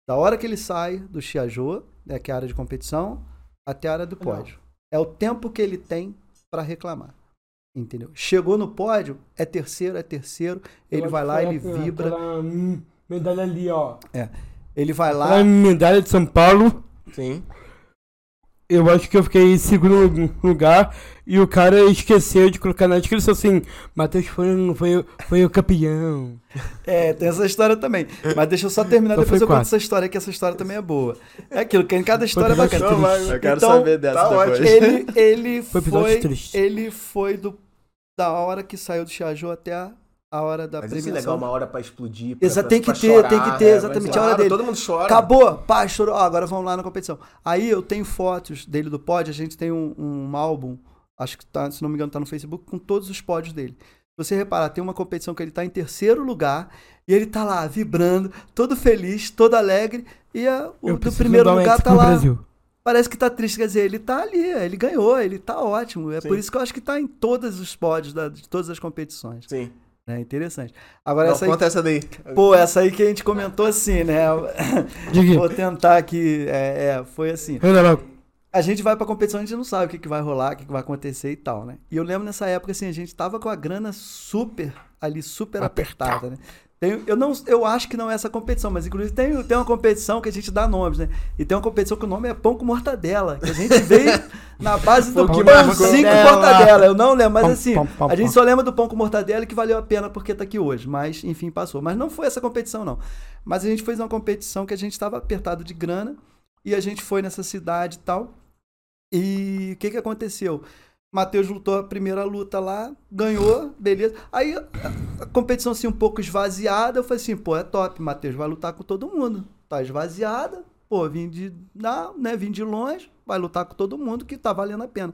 da hora que ele sai do Chiajô, né, que é a área de competição, até a área do pódio. É o tempo que ele tem pra reclamar. Entendeu? Chegou no pódio, é terceiro, é terceiro, ele Eu vai lá, ele aquela- vibra, aquela, hum, medalha ali, ó. ele vai lá, medalha de São Paulo. Sim. Eu acho que eu fiquei em segundo lugar e o cara esqueceu de colocar na descrição assim: Matheus foi, foi, foi o campeão. É, tem essa história também. Mas deixa eu só terminar, Só depois eu conto quatro. essa história, que essa história também é boa. É aquilo, que em cada história é bacana. triste. Eu quero Então, saber dessa tá depois. ótimo. Ele, ele Foi foi, ele foi do, da hora que saiu do Chiajô até a, a hora da Mas isso é legal, premiação. uma hora pra explodir. Pra, Exa- pra- tem que pra ter, chorar, tem que ter, né? exatamente, Mas, a hora claro, dele. Todo mundo chora. Acabou, pá, chorou. Ah, agora vamos lá na competição. Aí eu tenho fotos dele do pódio, a gente tem um, um álbum, acho que tá, se não me engano, tá no Facebook, com todos os pódios dele. Se você reparar, tem uma competição que ele tá em terceiro lugar e ele tá lá vibrando, todo feliz, todo alegre, e a- o Eu do primeiro lugar tá lá. Brasil. Parece que tá triste, quer dizer, ele tá ali, ele ganhou, ele tá ótimo. É por isso que eu acho que tá em todos os pódios da- de todas as competições. Sim. É interessante. Agora, Não, essa aí, conta essa daí. pô, essa aí que a gente comentou assim, né? Vou tentar aqui. É, é, foi assim. A gente vai pra competição, a gente não sabe o que, que vai rolar, o que, que vai acontecer e tal, né? E eu lembro nessa época, assim, a gente tava com a grana super, ali, super apertada, né? Tem, eu, não, eu acho que não é essa competição, mas inclusive tem, tem uma competição que a gente dá nomes, né? E tem uma competição que o nome é Pão com Mortadela, que a gente veio na base do Pão com pãozinho com mortadela. Eu não lembro, mas Pão, assim, pão, pão, a gente pão. só lembra do Pão com Mortadela e que valeu a pena porque tá aqui hoje. Mas, enfim, passou. Mas não foi essa competição, não. Mas a gente fez uma competição que a gente estava apertado de grana e a gente foi nessa cidade e tal. E o que que aconteceu? Matheus lutou a primeira luta lá, ganhou, beleza. Aí a, competição assim um pouco esvaziada, eu falei assim, pô, é top, Matheus vai lutar com todo mundo. Tá esvaziada, pô, vim de, não, né, vim de longe, vai lutar com todo mundo que tá valendo a pena.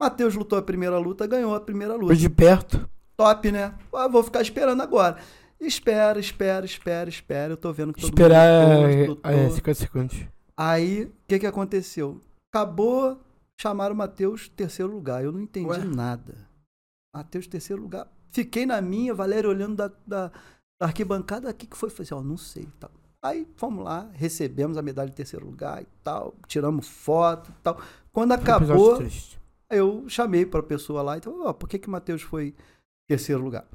Matheus lutou a primeira luta, ganhou a primeira luta Foi de perto. top, né? Ah, vou ficar esperando agora. Espera, espera, espera, espera. Eu tô vendo que todo Esperar mundo é, lutou, é, lutou. 50 segundos. Aí, o que que aconteceu? Acabou, chamaram o Matheus terceiro lugar. Eu não entendi Ué? nada. Matheus terceiro lugar. Fiquei na minha, Valério olhando da, da, da arquibancada. O que que foi? Falei assim, ó, não sei. Tal. Aí, fomos lá, recebemos a medalha de terceiro lugar e tal. Tiramos foto e tal. Quando acabou, eu chamei pra pessoa lá e então, ó, por que que o Matheus foi terceiro lugar?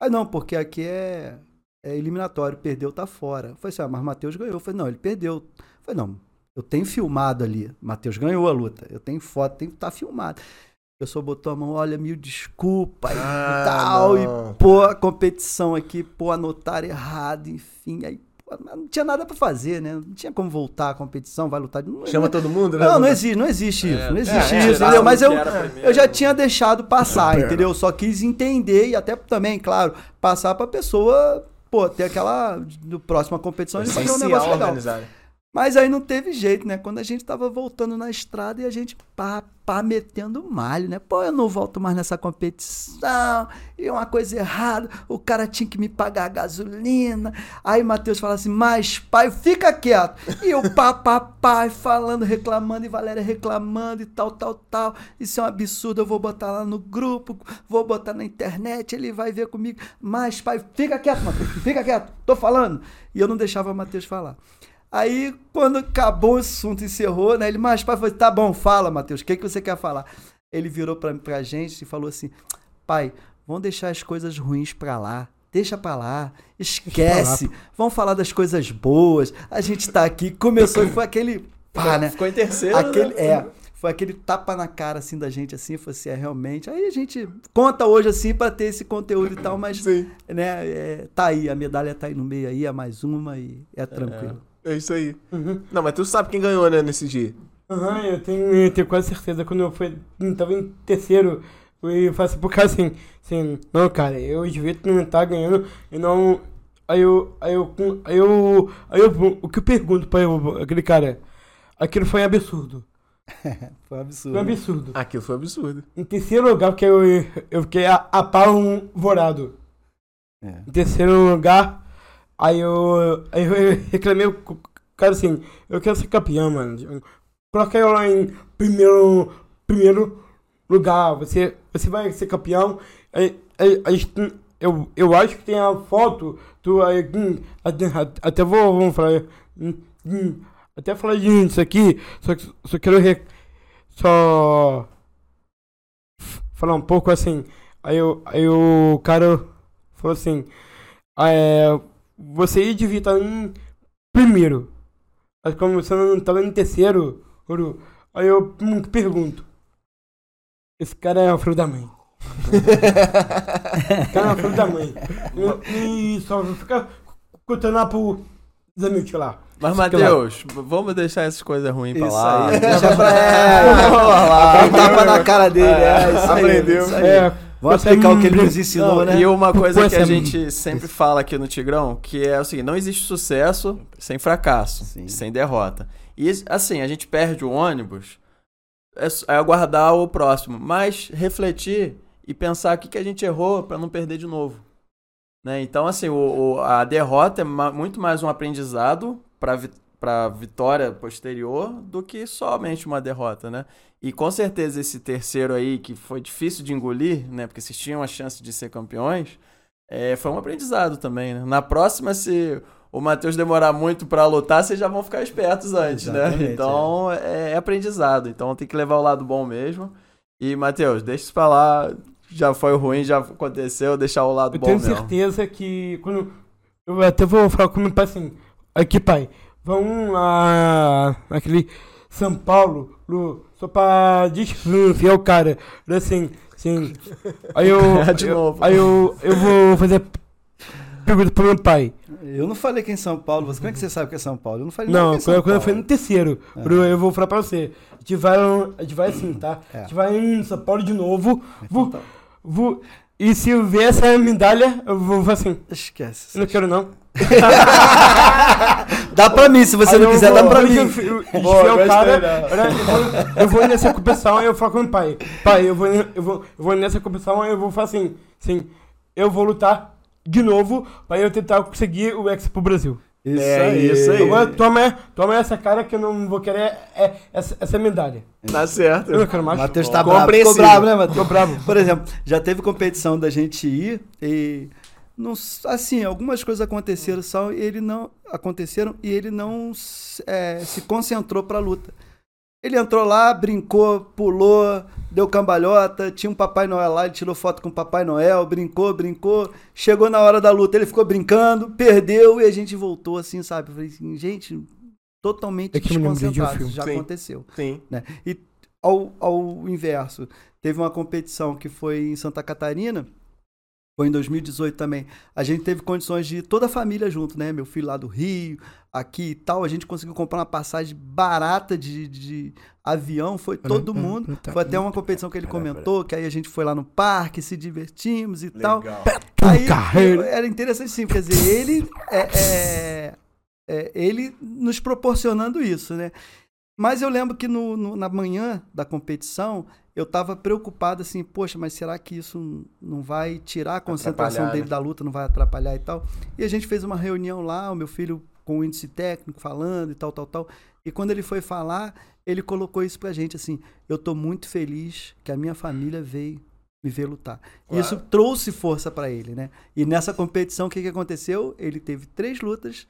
Aí não, porque aqui é, é eliminatório, perdeu, tá fora. Eu falei assim, ah, mas Matheus ganhou. Eu falei, não, ele perdeu. Eu falei, não, eu tenho filmado ali. Matheus ganhou a luta. Eu tenho foto, tem que estar filmado. A pessoa botou a mão, olha, mil desculpa e Ah, tal. não. E pô, a competição aqui, pô, anotaram errado, enfim. Aí, pô, mas não tinha nada pra fazer, né? Não tinha como voltar à competição, vai lutar. Não, Chama todo mundo, né? não, não existe, não existe isso. Não existe é, isso, é, entendeu? Mas eu, que era primeiro. eu já tinha deixado passar, É. entendeu? Só quis entender e até também, claro, passar pra pessoa, pô, ter aquela. No próxima competição a gente fazer um negócio legal. organizar. Mas aí não teve jeito, né? Quando a gente tava voltando na estrada e a gente pá, pá, metendo malho, né? Pô, eu não volto mais nessa competição, e uma coisa errada, o cara tinha que me pagar a gasolina. Aí Matheus fala assim, mas pai, fica quieto. E eu pá, pá, pá, falando, reclamando, e Valéria reclamando e tal, tal, tal. Isso é um absurdo, eu vou botar lá no grupo, vou botar na internet, ele vai ver comigo. Mas pai, fica quieto, Matheus, fica quieto, tô falando. E eu não deixava o Matheus falar. Aí, quando acabou o assunto, encerrou, né? Ele, mas pai, falou, tá bom, fala, Matheus, o que, que você quer falar? Ele virou pra, pra gente e falou assim, pai, vamos deixar as coisas ruins pra lá. Deixa pra lá, esquece. Vamos falar das coisas boas. A gente tá aqui. Começou e foi aquele. Pá, né? Ficou em terceiro. Aquele, né? é, foi aquele tapa na cara assim da gente assim, foi assim, é realmente. Aí a gente conta hoje assim pra ter esse conteúdo e tal, mas Sim. né, é, tá aí, a medalha tá aí no meio aí, é mais uma e é tranquilo. É isso aí. Uhum. Não, mas tu sabe quem ganhou, né, nesse dia. Aham, eu tenho, eu tenho quase certeza. Quando eu fui, eu tava em terceiro, eu faço por causa assim, assim, não, cara, eu devia não estar ganhando, e não. Aí eu, aí eu, aí eu, aí eu, o que eu pergunto pra eu, aquele cara, aquilo foi absurdo. Foi um absurdo. Foi absurdo. Aquilo foi absurdo. Em terceiro lugar, porque eu, eu fiquei a- apavorado. É. Em terceiro lugar, aí eu, aí eu reclamei o cara assim, eu quero ser campeão, mano. Coloca eu lá em primeiro, primeiro lugar, você, você vai ser campeão. Aí, aí, aí, eu, eu acho que tem a foto, tu aí, hum, até, até vou, vamos falar, hum, hum, até falar disso aqui, só, só quero re, só falar um pouco assim. Aí, eu, aí o cara falou assim: ah, é, Você devia estar em primeiro. Mas como você não estava em terceiro, Uru, aí eu hum, pergunto: Esse cara é o filho da mãe. Esse cara é o filho da mãe. E, e só fica contando lá pro Zamilk lá. Mas. Matheus, vamos deixar essas coisas ruins pra Isso lá. aí, deixa pra é, Vamos lá. Dá um tapa na cara dele, é, isso aí, Aprendeu. isso aí. É, Vamos aplicar o que ele nos ensinou, Não, né? E uma coisa Pô, que a gente sempre fala aqui no Tigrão, que é o seguinte, não existe sucesso sem fracasso, Sim. sem derrota. E assim, a gente perde o ônibus, é, é aguardar o próximo, mas refletir e pensar o que, que a gente errou para não perder de novo. Né? Então, assim, o, o- a derrota é muito mais um aprendizado para para vitória posterior do que somente uma derrota, né? E com certeza esse terceiro aí, que foi difícil de engolir, né? Porque vocês tinham a chance de ser campeões, é, foi um aprendizado também, né? Na próxima, se o Matheus demorar muito pra lutar, vocês já vão ficar espertos antes, né? Exatamente, Então é. é aprendizado. Então tem que levar o lado bom mesmo. E, Matheus, deixa isso pra lá. Já foi ruim, já aconteceu, deixar o lado Eu bom tenho mesmo. certeza que quando. Eu até vou falar com meu pai assim. Aqui, pai, vamos lá naquele São Paulo, Lu, só pra desafiar o cara. Assim, assim. Aí eu. De eu- novo. Aí eu, eu vou fazer pergunta pro meu pai. Eu não falei que é em São Paulo. Você, como é que você sabe que é São Paulo? Eu não falei nada Não, é São quando, quando eu fui no terceiro, eu- eu vou falar pra você. A gente vai, a gente vai assim, tá? É. A gente vai em São Paulo de novo. Vou, tá. vou, e se eu ver essa medalha, eu vou falar assim. Esquece. Eu não quero não. Dá pra mim, se você Aí não eu quiser, vou- dá pra mim. eu Boa, cara, gostei, olha, eu, vou, eu vou nessa competição e eu falo com o pai. Pai, eu vou, eu vou, eu vou nessa competição e eu vou falar assim, assim, eu vou lutar de novo pra eu tentar conseguir o Expo pro Brasil. Isso É, isso aí. Agora toma, toma essa cara que eu não vou querer é, essa, essa medalha. Tá certo. Eu não quero mais. Matheus tá bravo. Ficou bravo, né, Matheus? Tô bravo. Por exemplo, já teve competição da gente ir e não, assim, algumas coisas aconteceram só e ele não aconteceram e ele não se- é, se concentrou pra luta. Ele entrou lá, brincou, pulou, deu cambalhota, tinha um Papai Noel lá, ele tirou foto com o Papai Noel, brincou, brincou. Chegou na hora da luta, ele ficou brincando, perdeu e a gente voltou assim, sabe? Eu falei assim, gente, totalmente É de um desconcentrado. filme. Já Sim. aconteceu Sim. né? E ao, ao inverso, teve uma competição que foi em Santa Catarina, foi em 2018 também. A gente teve condições de ir toda a família junto, né? Meu filho lá do Rio, aqui e tal. A gente conseguiu comprar uma passagem barata de, de avião, foi todo mundo. Foi até uma competição que ele comentou, que aí a gente foi lá no parque, se divertimos e tal. Aí era interessante sim, quer dizer, ele é, é- é, ele nos proporcionando isso, né? Mas eu lembro que no, no- na manhã da competição eu tava preocupado assim, poxa, mas será que isso não vai tirar a concentração dele né? da luta, não vai atrapalhar e tal? E a gente fez uma reunião lá, o meu filho com o índice técnico falando e tal, tal, tal. E quando ele foi falar, ele colocou isso pra gente assim: eu tô muito feliz que a minha família veio me ver lutar. Claro. Isso trouxe força pra ele, né? E nessa competição, o que, que aconteceu? Ele teve três lutas,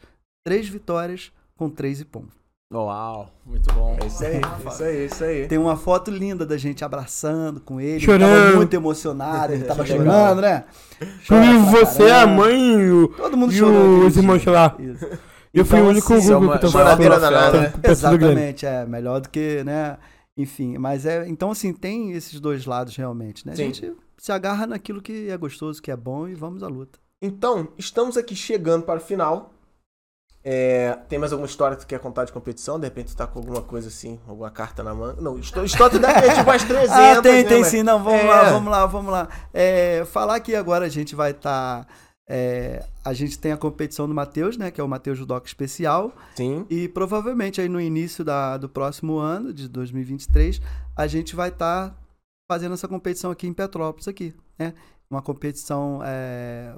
três vitórias com três ipom. Uau, muito bom. É isso aí, é isso aí, é isso aí. Tem uma foto linda da gente abraçando com ele. Ele Chorando. tava muito emocionado, ele tava chorando, né? Fui Chora pra você, a mãe e o, Todo mundo e chorou. os irmãos lá. Isso. Eu fui Então, o único assim, isso é Google uma- que choradeira tava danada, né? Exatamente, é melhor do que, né? Enfim, mas é. Então, assim, tem esses dois lados realmente, né? A Sim. gente se agarra naquilo que é gostoso, que é bom e vamos à luta. Então, estamos aqui chegando para o final. É, tem mais alguma história que tu quer contar de competição? De repente tu tá com alguma coisa assim, alguma carta na manga? Não, histó- história ter tipo umas 300. Ah, tem, né, tem mas- sim. Não, vamos É. lá, vamos lá, vamos lá. É, falar que agora a gente vai estar. a gente tem a competição do Matheus, né? Que é o Matheus Judoca Especial. Sim. E provavelmente aí no início da, do próximo ano, de 2023, a gente vai estar fazendo essa competição aqui em Petrópolis, aqui, né? Uma competição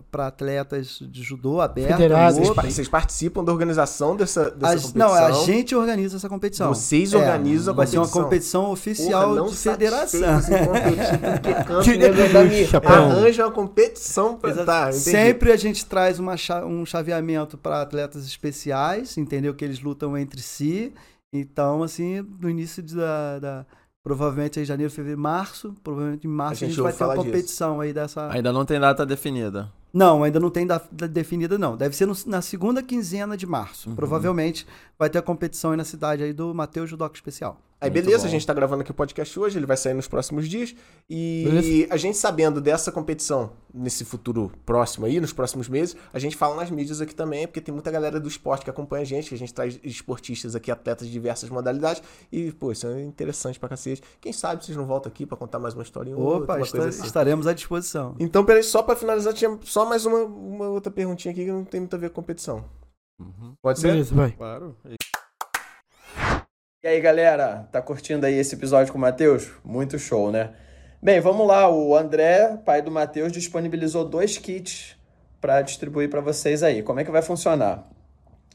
para atletas de judô aberta. Federados. Vocês, vocês participam da organização dessa, dessa A- competição? não, a gente organiza essa competição. Vocês É, organizam a Vai ser competição. uma competição oficial Porra, não de federação. arranja uma competição pra... Tá. Sempre a gente traz uma um chaveamento para atletas especiais, entendeu? Que eles lutam entre si. Então, assim, no início de- da. da- provavelmente em janeiro, fevereiro, março. Provavelmente em março A a gente gente, vai ter uma falar disso. competição aí dessa. Ainda não tem data definida. Não, ainda não tem da, da definida, não. Deve ser no- na segunda quinzena de março. Uhum. Provavelmente vai ter a competição aí na cidade aí do Matheus Judoca Especial. Aí Muito beleza, bom. a gente tá gravando aqui o podcast hoje, ele vai sair nos próximos dias. E Beleza. a gente sabendo dessa competição nesse futuro próximo aí, nos próximos meses, a gente fala nas mídias aqui também, porque tem muita galera do esporte que acompanha a gente, que a gente traz esportistas aqui, atletas de diversas modalidades. E, pô, isso é interessante pra cacete. Quem sabe vocês não voltam aqui pra contar mais uma historinha ou outra, Opa, coisa assim. estaremos à disposição. Então, peraí, só pra finalizar, tinha só mais uma, uma outra perguntinha aqui que não tem muito a ver com competição. Pode ser? Beleza, vai. Claro. E aí, galera, tá curtindo aí esse episódio com o Matheus? Muito show, né? Bem, vamos lá. O André, pai do Matheus, disponibilizou dois kits para distribuir para vocês aí. Como é que vai funcionar?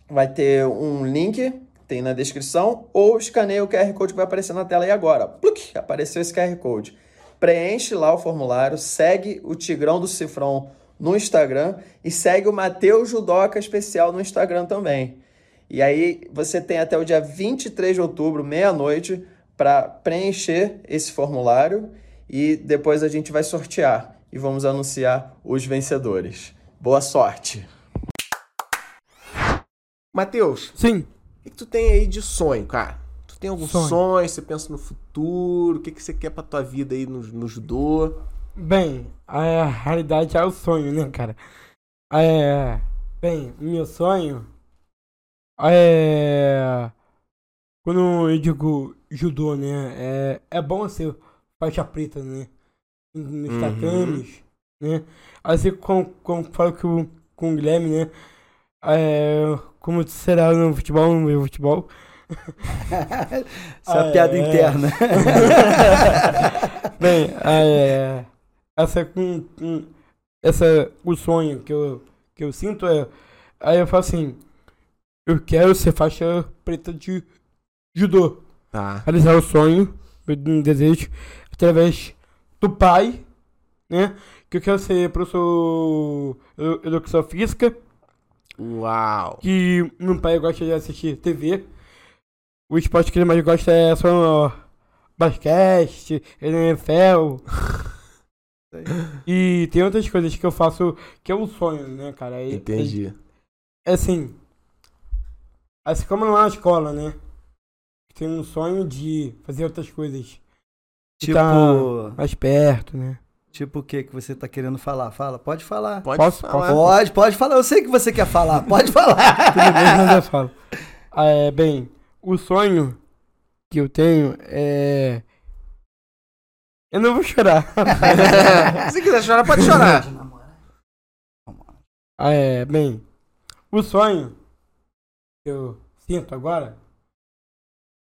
Vai ter um link, tem na descrição, ou escaneia o QR Code que vai aparecer na tela aí agora. Apareceu esse QR Code. Preenche lá o formulário, segue o Tigrão do Cifrão no Instagram e segue o Mateus Judoca Especial no Instagram também. E aí você tem até o dia 23 de outubro, meia-noite, para preencher esse formulário e depois a gente vai sortear e vamos anunciar os vencedores. Boa sorte! Matheus, Sim. o que, tu tem aí de sonho, cara? Tu tem algum sonho? Sonho. Você pensa no futuro? O que, que você quer pra tua vida aí no, no judô? Bem, a realidade é o sonho, né, cara? É. Bem, o meu sonho é. Quando eu digo judô, né? É, é bom ser faixa preta, né? Nos Uhum. tatames, né? Assim como, como falo que o, com o Guilherme, né? É, como será no futebol, no meu futebol. Essa é piada é. interna. Bem, é, essa, com, com- essa, o sonho que eu, que eu sinto é, aí eu falo assim, eu quero ser faixa preta de judô, Tá. realizar o sonho, um desejo, através do pai, né, que eu quero ser professor edu- educação física, Uau. que meu pai gosta de assistir TV. O esporte que ele mais gosta é só basquete, NFL. e tem outras coisas que eu faço que é um sonho, né, cara? E- Entendi. É, assim. Assim como lá na escola, né? Tem um sonho de fazer outras coisas. De tipo, tá mais perto, né? tipo o que que você tá querendo falar? Fala, pode falar. Pode Posso- falar. Pode, pode falar. Eu sei que você quer falar. Pode falar. Tudo bem, mas eu falo. Ah, É, bem, o sonho que eu tenho é. Eu não vou chorar. Se quiser chorar, pode chorar. Ah, é, bem, o sonho que eu sinto agora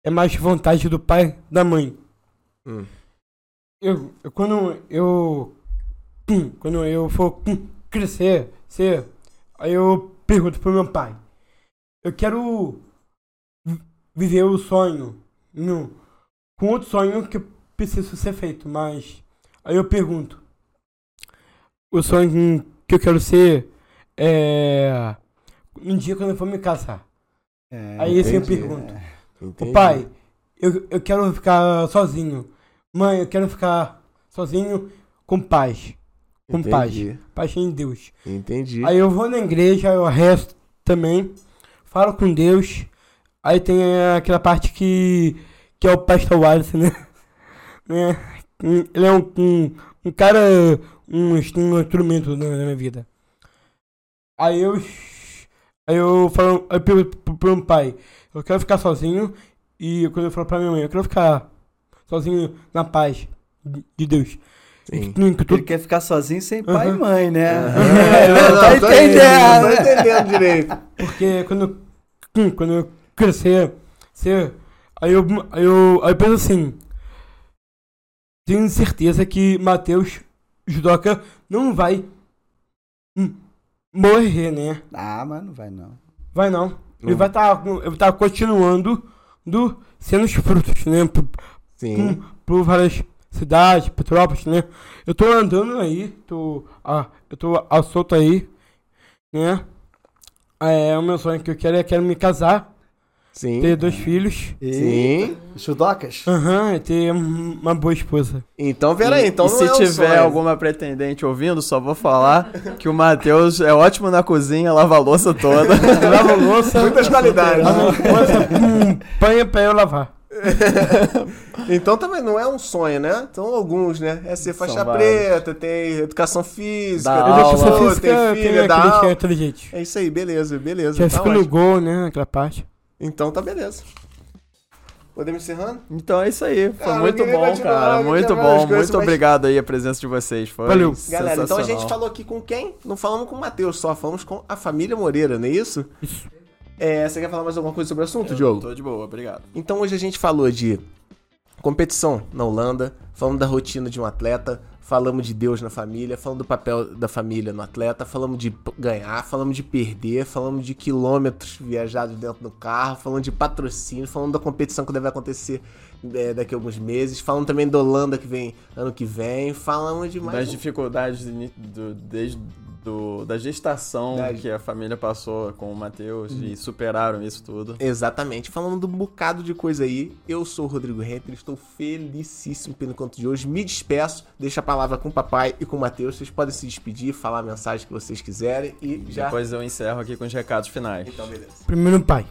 é mais vontade do pai da mãe. Hum. Eu, eu- quando eu hum, quando eu for hum, crescer, ser, aí eu pergunto pro meu pai. Eu quero vi- viver o sonho no, com outro sonho que precisa ser feito, mas aí eu pergunto. O sonho que eu quero ser é um dia quando eu for me casar. É, Aí eu pergunto. Entendi. Ô pai, eu, eu quero ficar sozinho. Mãe, eu quero ficar sozinho com paz. Com paz. Entendi. Paz em Deus. Entendi. Aí eu vou na igreja, eu resto também. Falo com Deus. Aí tem aquela parte que. que é o pastor Wallace, né? né? Ele é um, um, um cara. Um, um instrumento na minha vida. Aí eu. Aí eu falo. Aí eu pergunto pro, meu pai. Eu quero ficar sozinho. E quando eu falo pra minha mãe, eu quero ficar sozinho na paz de de Deus. Sim. Tudo- Ele quer ficar sozinho sem pai e Aham. mãe, né? É, Eu não, tô tô entendendo. Tô entendendo direito. Porque quando, hum, quando eu crescer, ser, aí, eu, aí, eu, aí eu penso assim: tenho certeza que Matheus Judoca não vai hum, morrer, né? Ah, mas não vai não. Vai não. Ele vai estar ele tá continuando do, sendo os frutos, né? Por, Sim. por, por várias cidades, Petrópolis, né? Eu tô andando aí, tô, ah, eu tô à solta aí, né? É, o meu sonho que eu quero é quero me casar, Sim. ter dois filhos, Sim. Chudocas? aham, e ter um- uma boa esposa. Então, peraí, então e não se é um tiver sonho. alguma pretendente ouvindo, só vou falar que o Matheus é ótimo na cozinha, lava a louça toda. Lava louça, Muitas qualidades. a minha esposa hum, banha pra eu lavar. Então também não é um sonho, né? Então alguns, né? É ser faixa São vários. preta, tem educação física, Dá tem aula. Física tem tem filha, dá que é aula. inteligente. É isso aí, beleza, beleza. Já Tá fica no gol, né? Aquela parte. Então tá beleza. Podemos encerrando? Então é isso aí. Foi Cara, eu muito bom, cara. eu Muito várias bom. coisas, Muito mas- obrigado aí a presença de vocês. Foi Valeu. Galera, então a gente falou aqui com quem? Não falamos com o Matheus, só falamos com a família Moreira, não é isso? Isso. É, você quer falar mais alguma coisa sobre o assunto, Diogo? Tô de boa, obrigado. Então hoje a gente falou de competição na Holanda, falamos da rotina de um atleta, falamos de Deus na família, falamos do papel da família no atleta, falamos de ganhar, falamos de perder, falamos de quilômetros viajados dentro do carro, falamos de patrocínio, falamos da competição que deve acontecer é, daqui a alguns meses. Falando também da Holanda que vem ano que vem. Falamos de mais. Das dificuldades do- desde do, da gestação Da- que a família passou com o Matheus e superaram isso tudo. Exatamente. Falando de um bocado de coisa aí. Eu sou o Rodrigo Renter, estou felicíssimo pelo encontro de hoje. Me despeço, deixo a palavra com o papai e com o Matheus. Vocês podem se despedir, falar a mensagem que vocês quiserem e já. Depois eu encerro aqui com os recados finais. Então, beleza. Primeiro pai.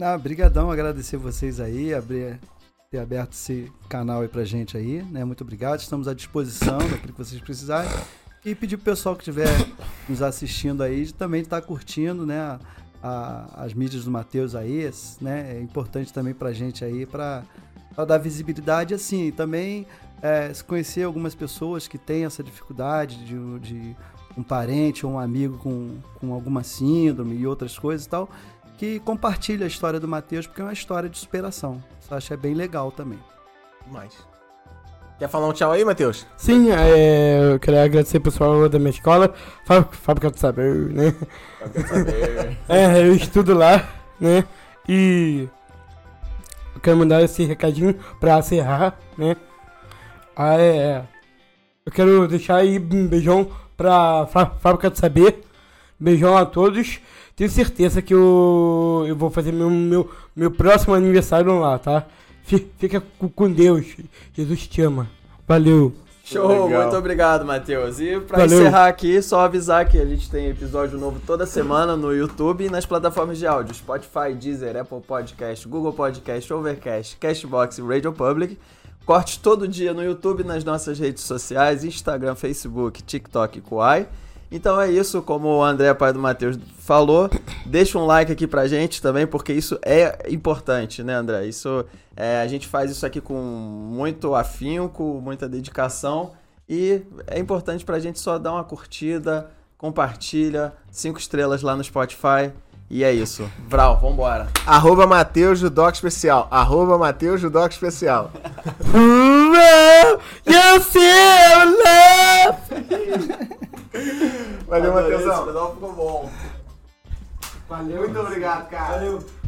Ah, brigadão, agradecer vocês aí, abrir, ter aberto esse canal aí pra gente aí, né? Muito obrigado, estamos à disposição daquilo que vocês precisarem. E pedir pro pessoal que estiver nos assistindo aí de também estar curtindo, né? a- as mídias do Matheus aí, né? É importante também pra gente aí, pra, pra dar visibilidade assim. Também é, conhecer algumas pessoas que têm essa dificuldade de, de um parente ou um amigo com, com alguma síndrome e outras coisas e tal que compartilha a história do Matheus, porque é uma história de superação. Isso eu acho é bem legal também. Mais. Quer falar um tchau aí, Matheus? Sim, é, eu queria agradecer o pessoal da minha escola, Fá- Fábrica do Saber, né? É, eu estudo lá, né? E eu quero mandar esse recadinho pra encerrar, né? Ah, é. Eu quero deixar aí um beijão pra Fá- Fábrica do Saber. Beijão a todos. Tenho certeza que eu, eu vou fazer meu, meu, meu próximo aniversário lá, tá? Fi- Fica com Deus. Jesus te ama. Valeu. Show, Legal. muito obrigado, Matheus. E pra Valeu. encerrar aqui, só avisar que a gente tem episódio novo toda semana no YouTube e nas plataformas de áudio: Spotify, Deezer, Apple Podcast, Google Podcast, Overcast, Castbox e Radio Public. Cortes todo dia no YouTube, nas nossas redes sociais: Instagram, Facebook, TikTok e Kuai. Então é isso, como o André, pai do Matheus, falou. Deixa um like aqui pra gente também, porque isso é importante, né, André? Isso é, a gente faz isso aqui com muito afinco, muita dedicação. E é importante pra gente só dar uma curtida, compartilha, cinco estrelas lá no Spotify. E é isso. Vral, vambora. Arroba Matheus Judoc Especial. Arroba Matheus Judoc Especial. Eu sei, Valeu, Matheusão. esse pedal ficou bom. Muito obrigado, cara. Valeu.